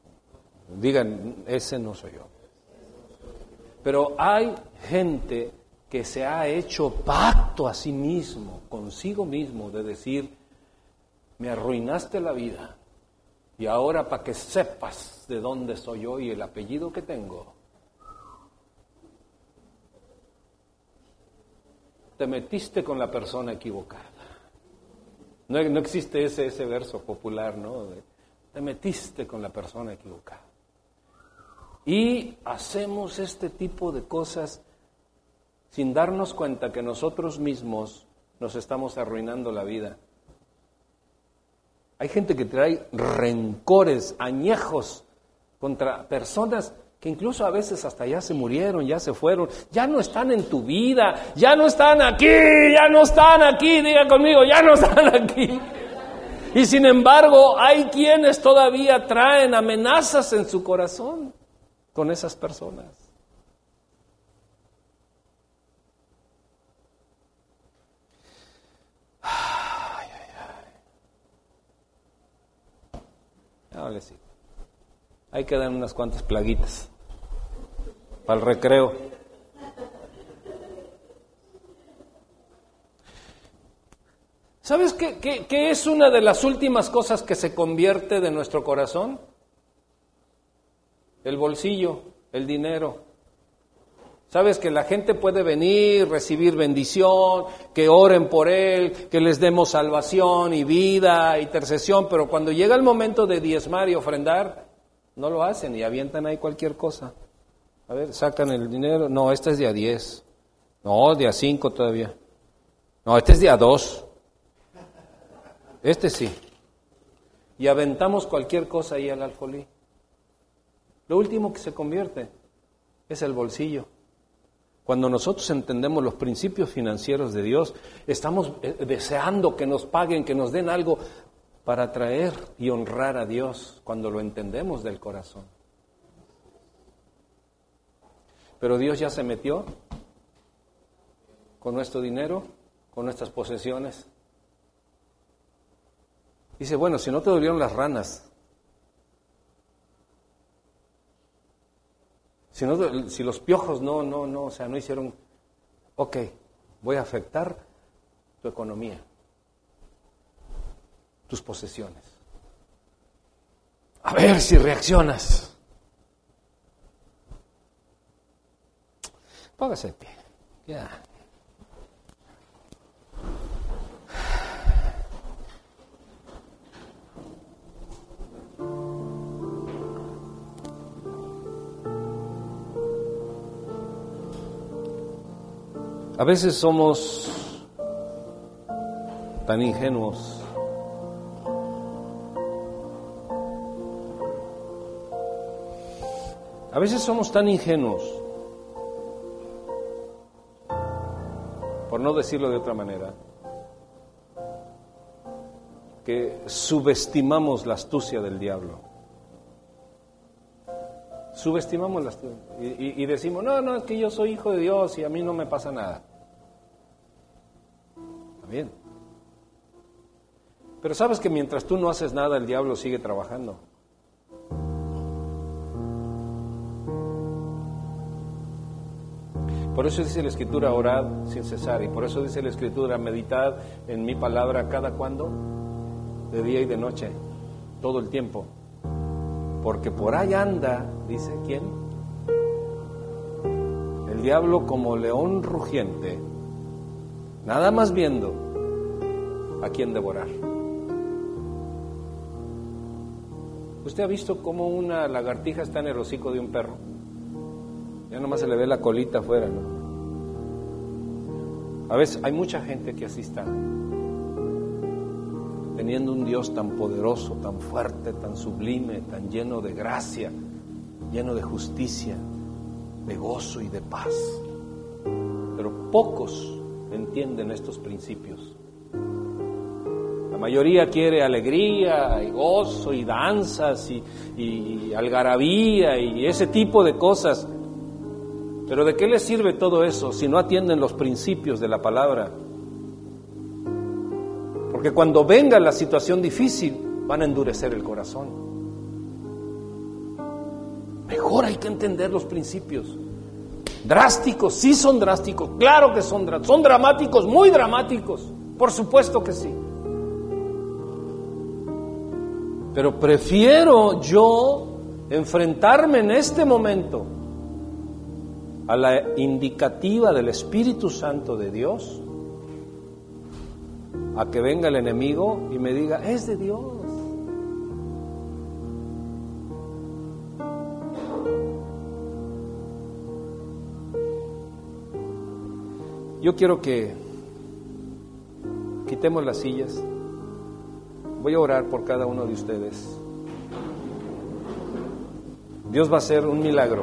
Digan, ese no soy yo. Pero hay gente que se ha hecho pacto a sí mismo, consigo mismo, de decir, me arruinaste la vida y ahora para que sepas de dónde soy yo y el apellido que tengo, te metiste con la persona equivocada. No, existe ese, ese verso popular, ¿no? Te metiste con la persona equivocada. Y hacemos este tipo de cosas sin darnos cuenta que nosotros mismos nos estamos arruinando la vida. Hay gente que trae rencores, añejos contra personas que incluso a veces hasta ya se murieron, ya se fueron, ya no están en tu vida, ya no están aquí, ya no están aquí, diga conmigo, ya no están aquí. Y sin embargo, hay quienes todavía traen amenazas en su corazón con esas personas. Ay, ay, ay. sí. Hay que dar unas cuantas plaguitas para el recreo. ¿Sabes qué, qué, es una de las últimas cosas que se convierte de nuestro corazón? El bolsillo, el dinero. Sabes que la gente puede venir, recibir bendición, que oren por él, que les demos salvación y vida, intercesión, pero cuando llega el momento de diezmar y ofrendar, no lo hacen y avientan ahí cualquier cosa. A ver, sacan el dinero. No, este es día 10. No, día 5 todavía. No, este es día 2. Este sí. Y aventamos cualquier cosa ahí al alfolí. Lo último que se convierte es el bolsillo. Cuando nosotros entendemos los principios financieros de Dios, estamos eh, deseando que nos paguen, que nos den algo para traer y honrar a Dios cuando lo entendemos del corazón. Pero Dios ya se metió con nuestro dinero, con nuestras posesiones. Dice, bueno, si no te dolieron las ranas, si, los piojos no, no, no, o sea, no hicieron, ok, voy a afectar tu economía tus posesiones. A ver si reaccionas. Póngase de pie. Ya. A veces somos tan ingenuos A veces somos tan ingenuos por no decirlo de otra manera, que subestimamos la astucia del diablo. Subestimamos la astucia y, y decimos, no, no, es que yo soy hijo de Dios y a mí no me pasa nada. Bien. Pero sabes que mientras tú no haces nada, el diablo sigue trabajando. Por eso dice la escritura, orad sin cesar. Y por eso dice la escritura, meditad en mi palabra cada cuando, de día y de noche, todo el tiempo. Porque por ahí anda, dice, ¿quién? El diablo como león rugiente, nada más viendo a quién devorar. ¿Usted ha visto cómo una lagartija está en el hocico de un perro? Ya nomás se le ve la colita afuera, ¿no? A veces hay mucha gente que así está, teniendo un Dios tan poderoso, tan fuerte, tan sublime, tan lleno de gracia, lleno de justicia, de gozo y de paz. Pero pocos entienden estos principios. La mayoría quiere alegría y gozo y danzas y, algarabía y ese tipo de cosas pero ¿de qué les sirve todo eso si no atienden los principios de la palabra? Porque cuando venga la situación difícil van a endurecer el corazón. Mejor hay que entender los principios. Drásticos, sí son drásticos, claro que son son dramáticos, muy dramáticos, por supuesto que sí. Pero prefiero yo enfrentarme en este momento a la indicativa del Espíritu Santo de Dios, a que venga el enemigo y me diga, es de Dios. Yo quiero que quitemos las sillas. Voy a orar por cada uno de ustedes. Dios va a hacer un milagro.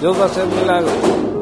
Dios va a hacer milagros.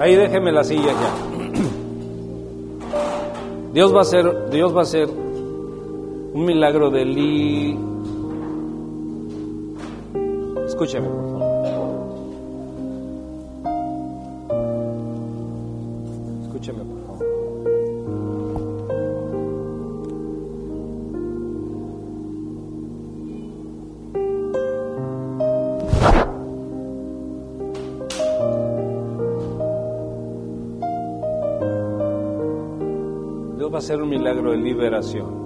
Ahí déjeme la silla ya. Dios va a hacer, Dios va a hacer un milagro de li. Escúcheme, ser un milagro de liberación.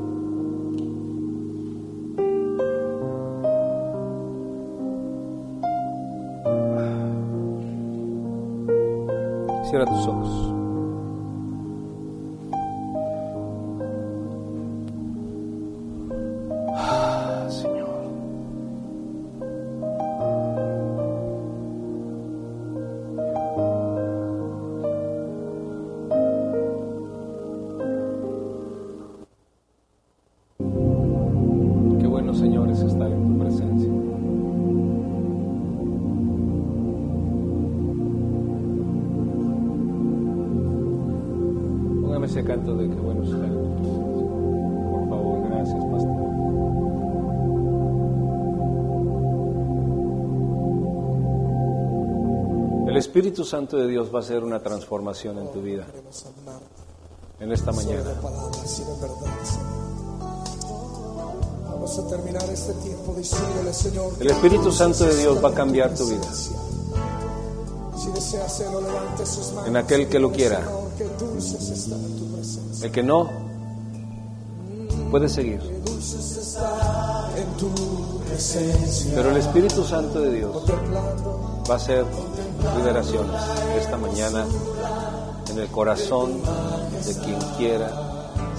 Cierra tus ojos. Espíritu Santo de Dios va a hacer una transformación en tu vida. En esta mañana. Vamos a terminar este tiempo diciéndole, Señor. El Espíritu Santo de Dios va a cambiar tu vida. Si desea hacerlo, levante sus manos. En aquel que lo quiera. El que no, puede seguir. Pero el Espíritu Santo de Dios va a hacer liberaciones esta mañana en el corazón de quien quiera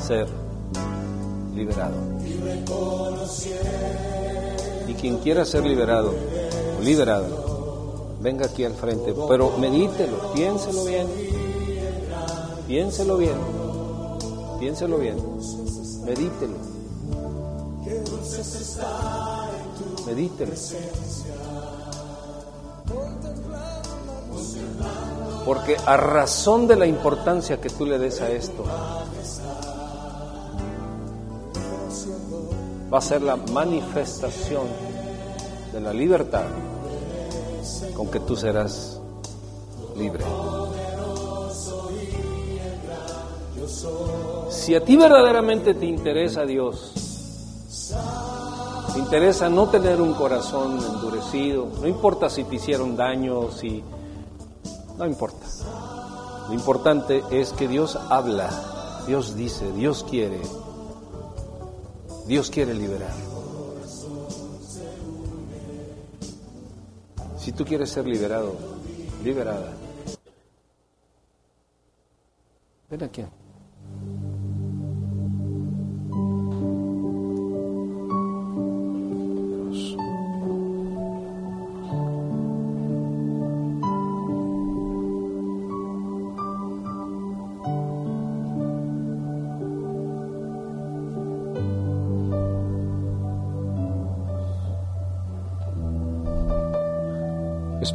ser liberado. Y quien quiera ser liberado o liberada, venga aquí al frente, pero medítelo, piénselo bien, piénselo bien, piénselo bien, medítelo, medítelo. Porque a razón de la importancia que tú le des a esto, va a ser la manifestación de la libertad con que tú serás libre. Si a ti verdaderamente te interesa Dios, te interesa no tener un corazón endurecido, no importa si te hicieron daño, si no importa. Lo importante es que Dios habla, Dios dice, Dios quiere. Dios quiere liberar. Si tú quieres ser liberado, liberada, ven aquí.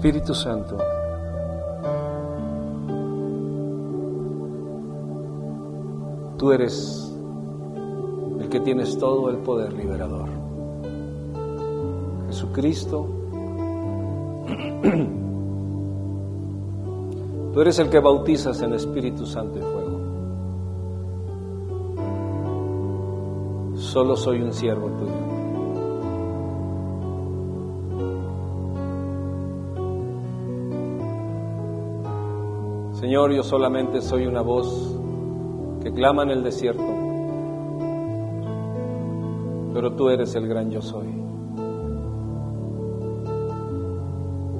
Espíritu Santo, tú eres el que tienes todo el poder liberador. Jesucristo, tú eres el que bautizas en Espíritu Santo y fuego. Solo soy un siervo tuyo. Señor, yo solamente soy una voz que clama en el desierto, pero tú eres el gran yo soy.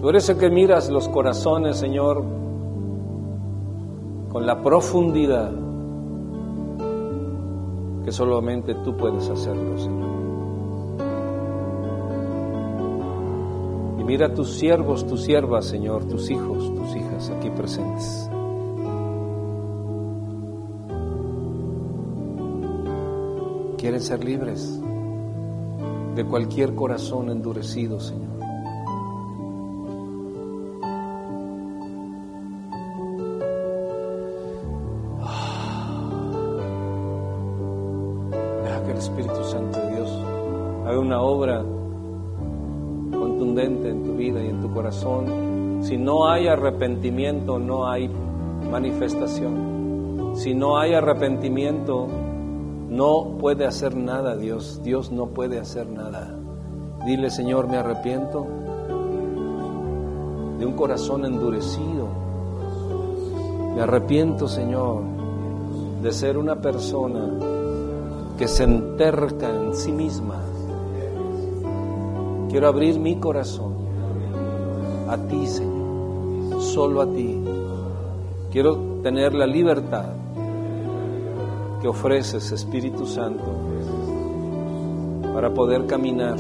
Tú eres el que miras los corazones, Señor, con la profundidad que solamente tú puedes hacerlo, Señor. Y mira tus siervos, tus siervas, Señor, tus hijos, tus hijas aquí presentes. Quieren ser libres de cualquier corazón endurecido, Señor. Deja que el Espíritu Santo de Dios haga una obra contundente en tu vida y en tu corazón. Si no hay arrepentimiento, no hay manifestación. Si no hay arrepentimiento, no puede hacer nada Dios, Dios no puede hacer nada. Dile, Señor, me arrepiento de un corazón endurecido. Me arrepiento, Señor, de ser una persona que se enterca en sí misma. Quiero abrir mi corazón a ti, Señor, solo a ti. Quiero tener la libertad que ofreces, Espíritu Santo, para poder caminar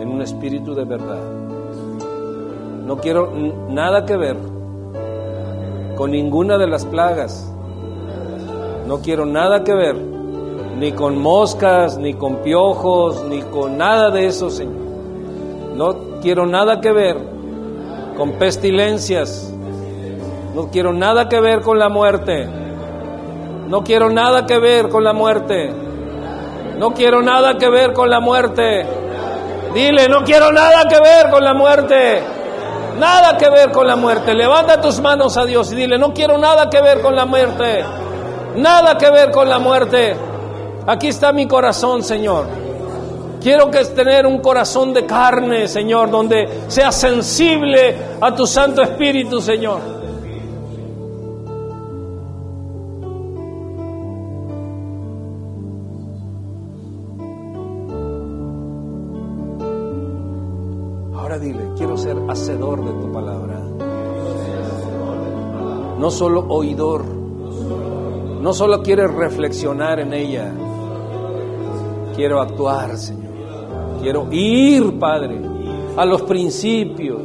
en un espíritu de verdad. No quiero nada que ver con ninguna de las plagas. No quiero nada que ver ni con moscas, ni con piojos, ni con nada de eso, Señor. No quiero nada que ver con pestilencias. No quiero nada que ver con la muerte. No quiero nada que ver con la muerte. No quiero nada que ver con la muerte. Dile, no quiero nada que ver con la muerte. Nada que ver con la muerte. Levanta tus manos a Dios y dile, no quiero nada que ver con la muerte. Nada que ver con la muerte. Aquí está mi corazón, Señor. Quiero que es tener un corazón de carne, Señor, donde sea sensible a tu Santo Espíritu, Señor. No solo oidor, no solo quiero reflexionar en ella, quiero actuar, Señor. Quiero ir, Padre, a los principios,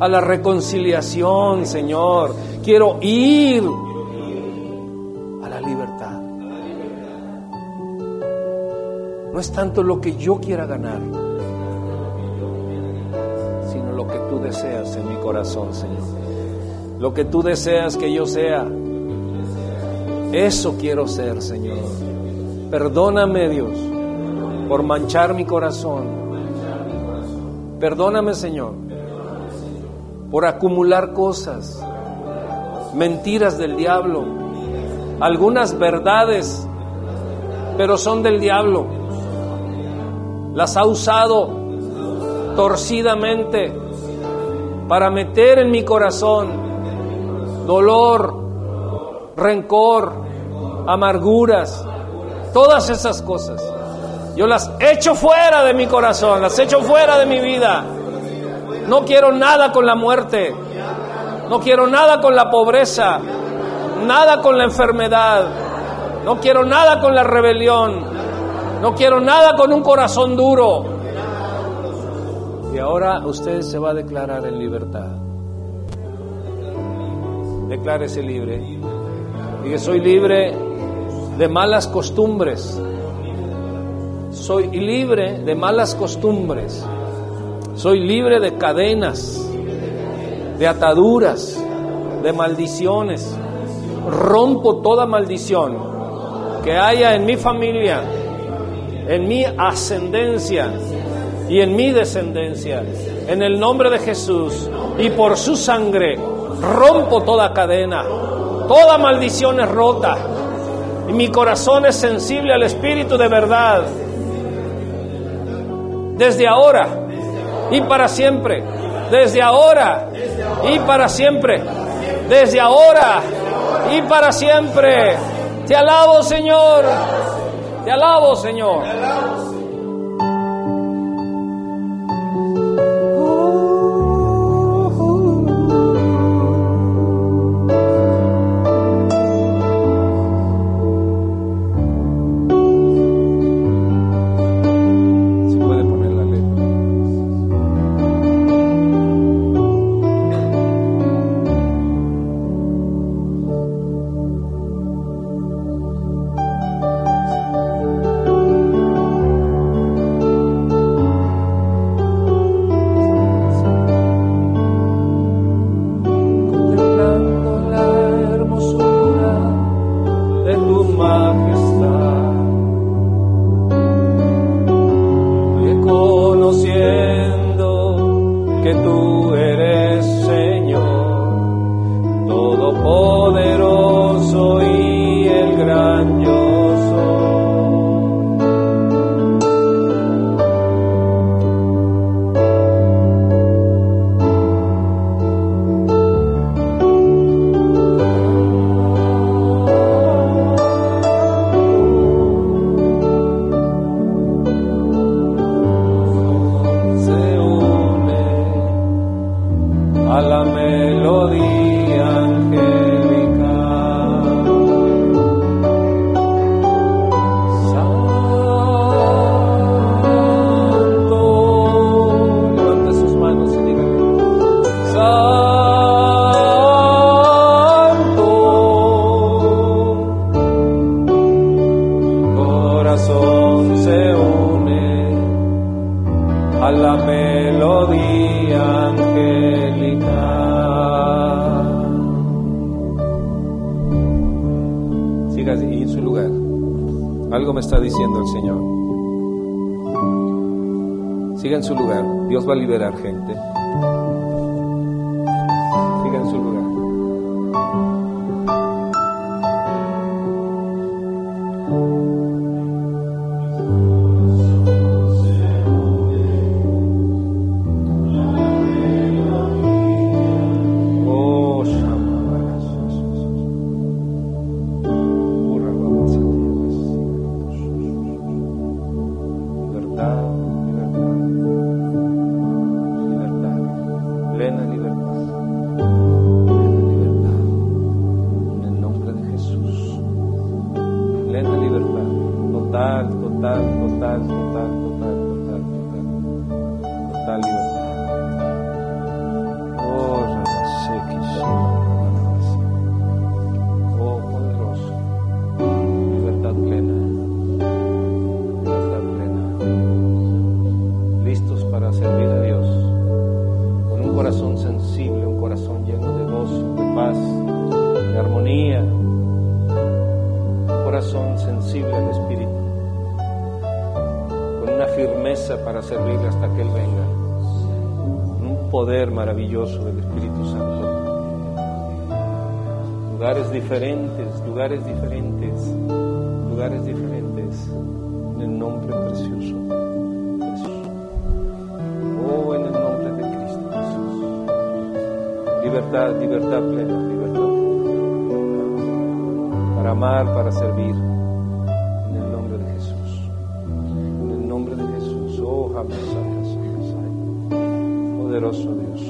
a la reconciliación, Señor. Quiero ir a la libertad. No es tanto lo que yo quiera ganar, sino lo que tú deseas en mi corazón, Señor. Lo que tú deseas que yo sea. Eso quiero ser, Señor. Perdóname, Dios, por manchar mi corazón. Perdóname, Señor, por acumular cosas, mentiras del diablo, algunas verdades, pero son del diablo. Las ha usado torcidamente para meter en mi corazón dolor, rencor, amarguras, todas esas cosas. Yo las echo fuera de mi corazón, las echo fuera de mi vida. No quiero nada con la muerte, no quiero nada con la pobreza, nada con la enfermedad, no quiero nada con la rebelión, no quiero nada con un corazón duro. Y ahora usted se va a declarar en libertad. Declárese libre. Que soy libre de malas costumbres. Soy libre de malas costumbres. Soy libre de cadenas, de ataduras, de maldiciones. Rompo toda maldición que haya en mi familia, en mi ascendencia y en mi descendencia. En el nombre de Jesús y por su sangre rompo toda cadena. Toda maldición es rota. Y mi corazón es sensible al Espíritu de verdad. Desde ahora y para siempre. Desde ahora y para siempre. Desde ahora y para siempre. Te alabo, Señor. Te alabo, Señor. De tu poder maravilloso del Espíritu Santo lugares diferentes, lugares diferentes, lugares diferentes, en el nombre precioso. Oh, en el nombre de Cristo Jesús. Libertad, libertad plena, libertad para amar, para servir, en el nombre de Jesús. En el nombre de Jesús. Oh, jamás. Poderoso Dios.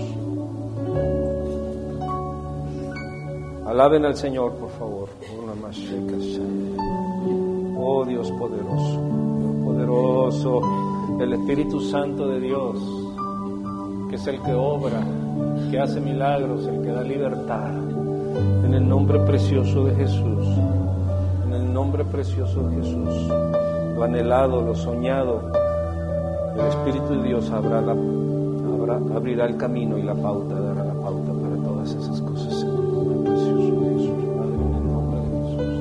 Alaben al Señor, por favor. Oh Dios poderoso, poderoso, el Espíritu Santo de Dios, que es el que obra, que hace milagros, el que da libertad. En el nombre precioso de Jesús, en el nombre precioso de Jesús, lo anhelado, lo soñado, el Espíritu de Dios habrá la, abrirá el camino y la pauta, dará la pauta para todas esas cosas. En el precioso de Jesús, Padre, en el nombre de Jesús.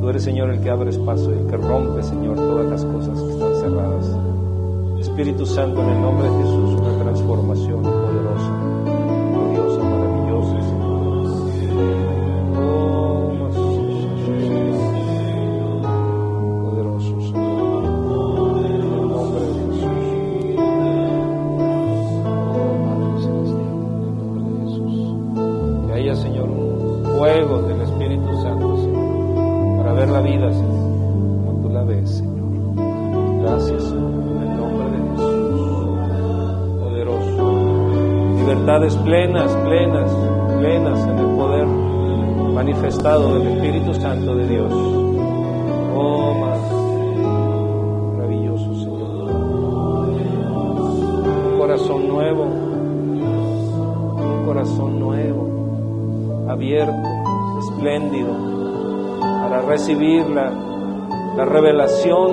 Tú eres, Señor, el que abres paso y el que rompe, Señor, todas las cosas que están cerradas. Espíritu Santo, en el nombre de Jesús, una transformación poderosa, espléndido, para recibir la, la revelación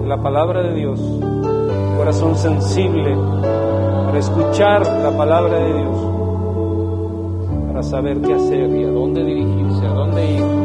de la palabra de Dios. Corazón sensible para escuchar la palabra de Dios, para saber qué hacer y a dónde dirigirse, a dónde ir.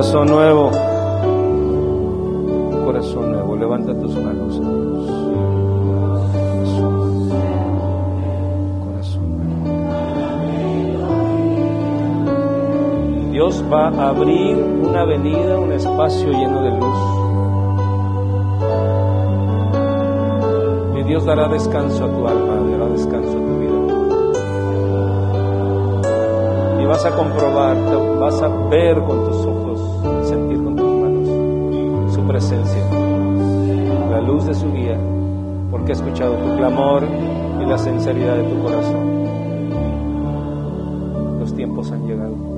Corazón nuevo, sinceridad de tu corazón. Los tiempos han llegado.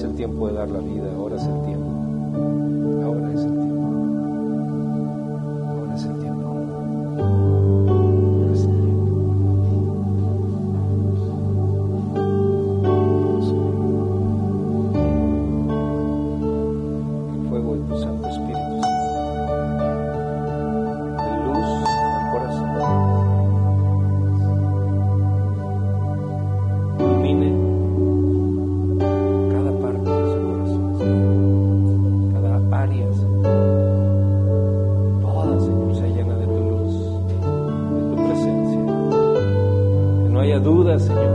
es el tiempo de dar la vida. haya dudas, Señor.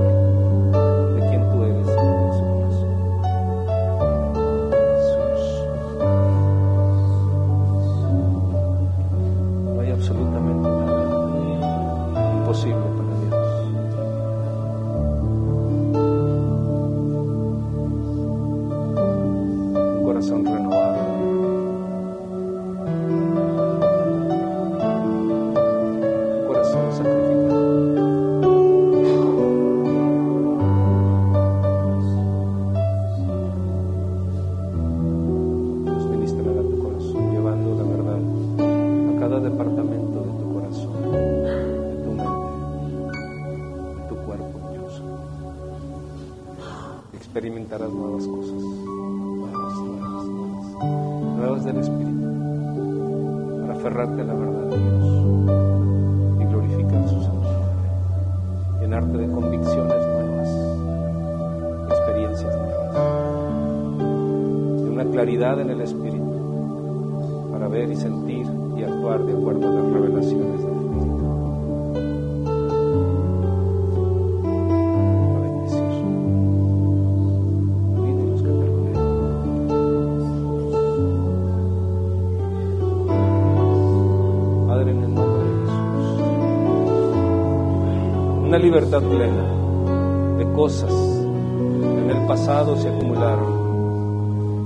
libertad plena de cosas que en el pasado se acumularon,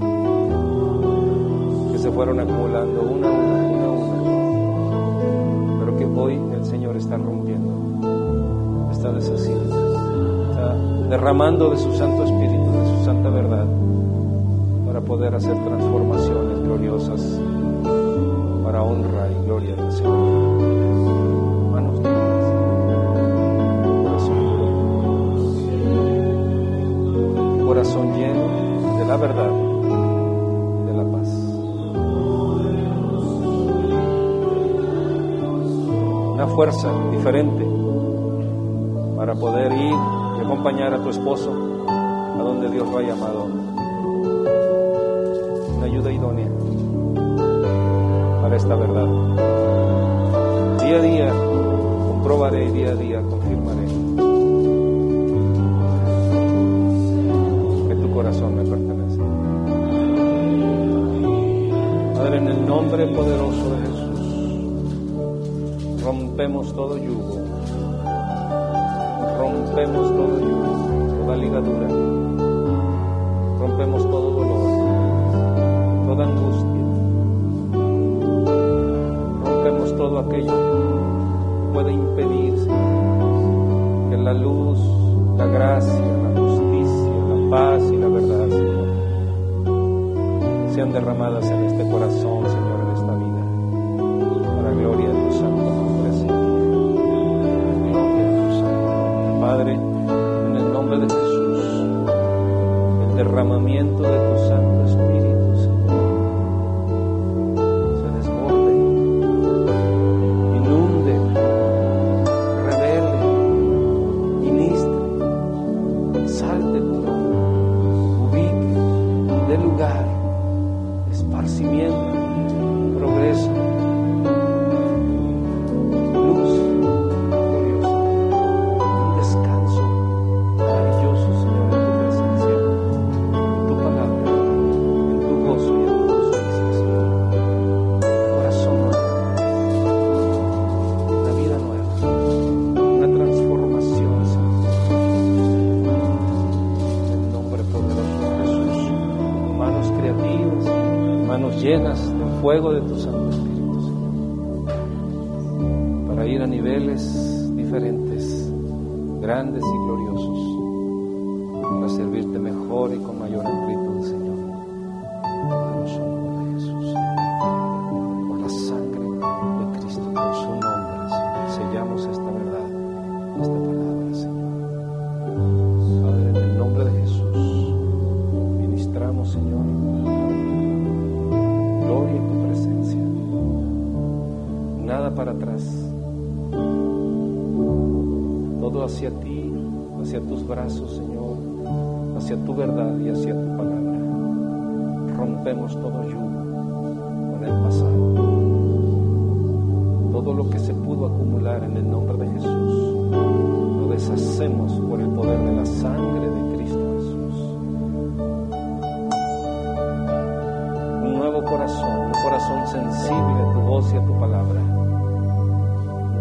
que se fueron acumulando una a una, una una, pero que hoy el Señor está rompiendo, está deshaciendo, está derramando de su sangre. nombre poderoso de Jesús, rompemos todo yugo, rompemos todo yugo, toda ligadura, rompemos todo dolor, toda angustia, rompemos todo aquello que puede impedirse que la luz, la gracia, la justicia, la paz y la verdad, sean derramadas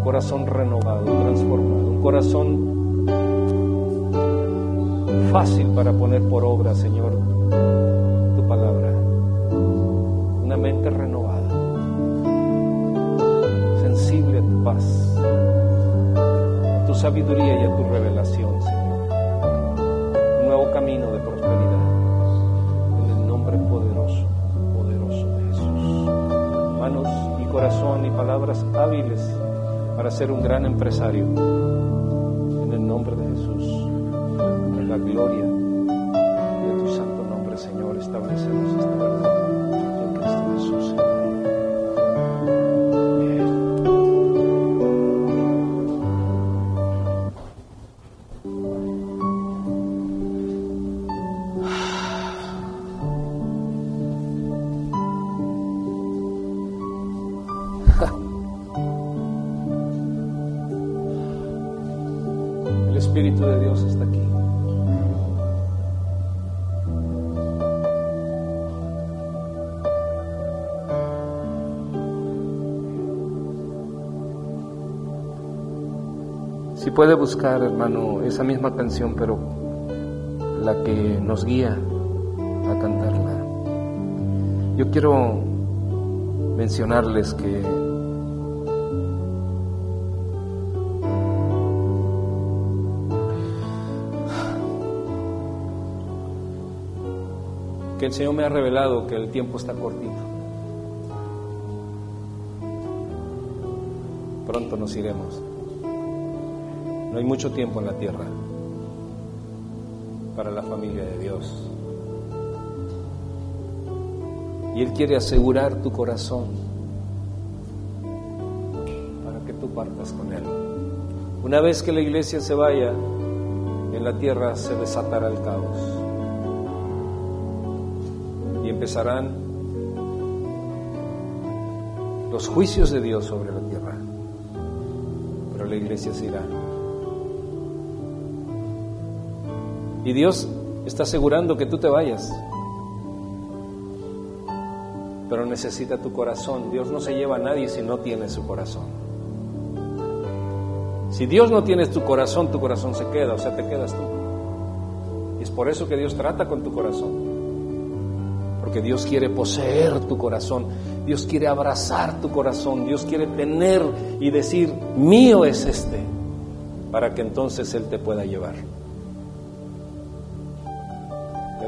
corazón renovado, transformado, un corazón fácil para poner por obra, Señor, tu palabra. Una mente renovada, sensible a tu paz, a tu sabiduría y a tu revelación, Señor. Un nuevo camino de prosperidad. En el nombre poderoso, poderoso de Jesús. Manos corazón y palabras hábiles para ser un gran empresario. En el nombre de Jesús la gloria puede buscar, hermano, esa misma canción, pero la que nos guía a cantarla. Yo quiero mencionarles que que el Señor me ha revelado que el tiempo está cortito. Pronto nos iremos. Hay mucho tiempo en la tierra para la familia de Dios. Y Él quiere asegurar tu corazón para que tú partas con Él. Una vez que la iglesia se vaya, en la tierra se desatará el caos. Y empezarán los juicios de Dios sobre la tierra. Pero la iglesia se irá. Y Dios está asegurando que tú te vayas. Pero necesita tu corazón. Dios no se lleva a nadie si no tiene su corazón. Si Dios no tiene tu corazón, tu corazón se queda, o sea, te quedas tú. Y es por eso que Dios trata con tu corazón. Porque Dios quiere poseer tu corazón. Dios quiere abrazar tu corazón. Dios quiere tener y decir, mío es este. Para que entonces Él te pueda llevar.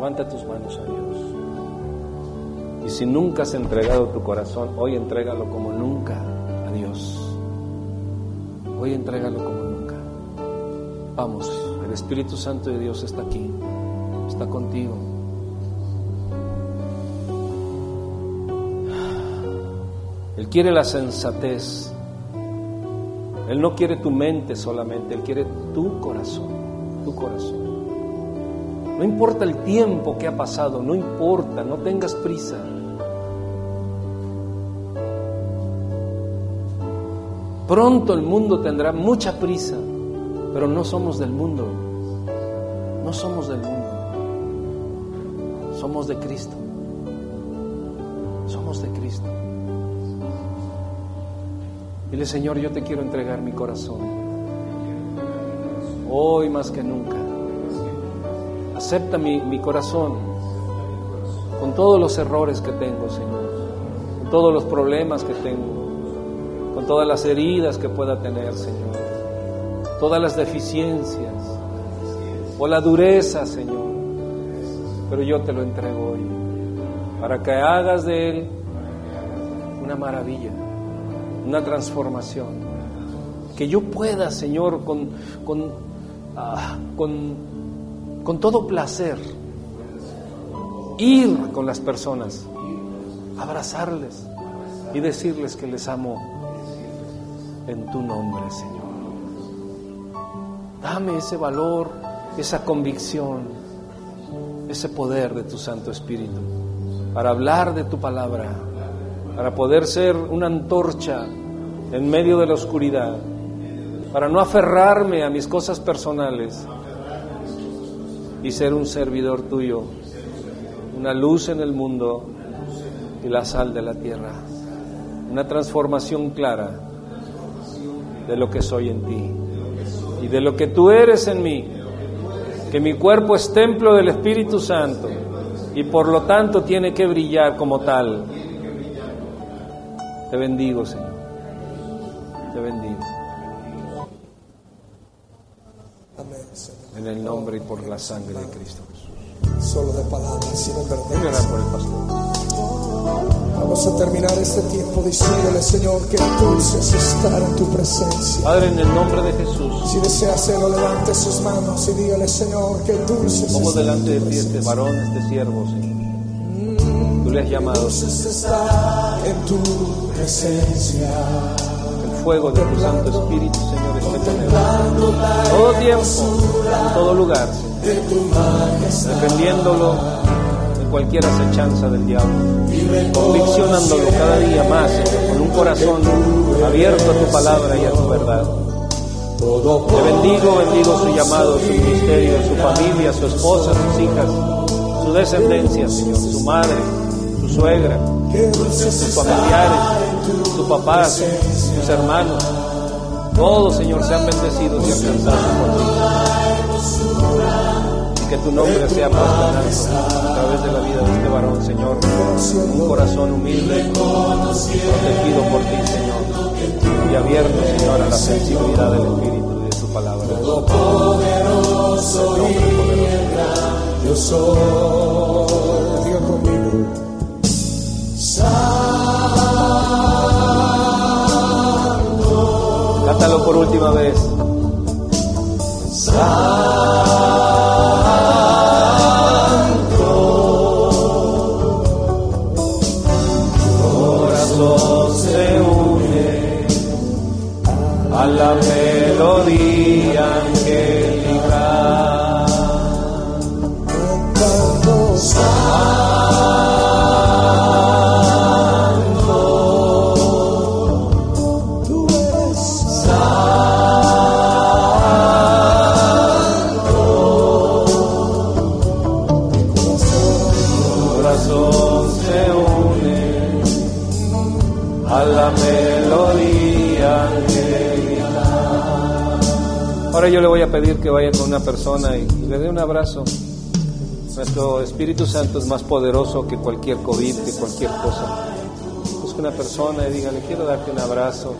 Levanta tus manos a Dios. Y si nunca has entregado tu corazón, hoy entrégalo como nunca a Dios. Hoy entrégalo como nunca. Vamos, el Espíritu Santo de Dios está aquí, está contigo. Él quiere la sensatez. Él no quiere tu mente solamente, Él quiere tu corazón, tu corazón. No importa el tiempo que ha pasado, no importa, no tengas prisa. Pronto el mundo tendrá mucha prisa, pero no somos del mundo. No somos del mundo. Somos de Cristo. Somos de Cristo. Dile, Señor, yo te quiero entregar mi corazón. Hoy más que nunca. Acepta mi, mi corazón con todos los errores que tengo, Señor. Con todos los problemas que tengo. Con todas las heridas que pueda tener, Señor. Todas las deficiencias. o la dureza, Señor. Pero yo te lo entrego hoy, para que hagas de él una maravilla, una transformación. Que yo pueda, Señor, con, con, ah, con, con todo placer, ir con las personas, abrazarles y decirles que les amo en tu nombre, Señor. Dame ese valor, esa convicción, ese poder de tu Santo Espíritu para hablar de tu palabra, para poder ser una antorcha en medio de la oscuridad, para no aferrarme a mis cosas personales y ser un servidor tuyo, una luz en el mundo y la sal de la tierra, una transformación clara de lo que soy en ti y de lo que tú eres en mí, que mi cuerpo es templo del Espíritu Santo y por lo tanto tiene que brillar como tal. Te bendigo, Señor. Te bendigo. En el nombre y por la sangre de Cristo Jesús. Solo de palabras, sino en Voy a orar verdad. por el pastor. Vamos a terminar este tiempo diciéndole, Señor, que dulce es estar en tu presencia. Padre, en el nombre de Jesús, Si desea hacerlo, levante sus manos y dígale, Señor, que dulce es pongo estar delante de en tu ti este varón, este siervo, Señor. Tú le has llamado estar en tu presencia. Fuego de tu Santo Espíritu, Señor, esté con. Todo tiempo, en todo lugar, defendiéndolo de cualquier acechanza del diablo, conviccionándolo cada día más, con un corazón abierto a tu palabra y a tu verdad. Te bendigo, bendigo su llamado, su ministerio, su familia, su esposa, sus hijas, su descendencia, Señor, su madre, su suegra, sus familiares, su papá, sus hermanos. Todos, Señor, sean bendecidos y alcanzados por ti. Y que tu nombre sea alto a través de la vida de este varón, Señor. Un corazón humilde, protegido por ti, Señor. Y abierto, Señor, a la sensibilidad del Espíritu y de tu palabra. Poderoso. Yo soy, conmigo, Cántalo por última vez. Yo le voy a pedir que vaya con una persona y, le dé un abrazo. Nuestro Espíritu Santo es más poderoso que cualquier COVID, que cualquier cosa. Busque una persona y dígale, quiero darte un abrazo.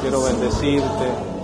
Quiero bendecirte.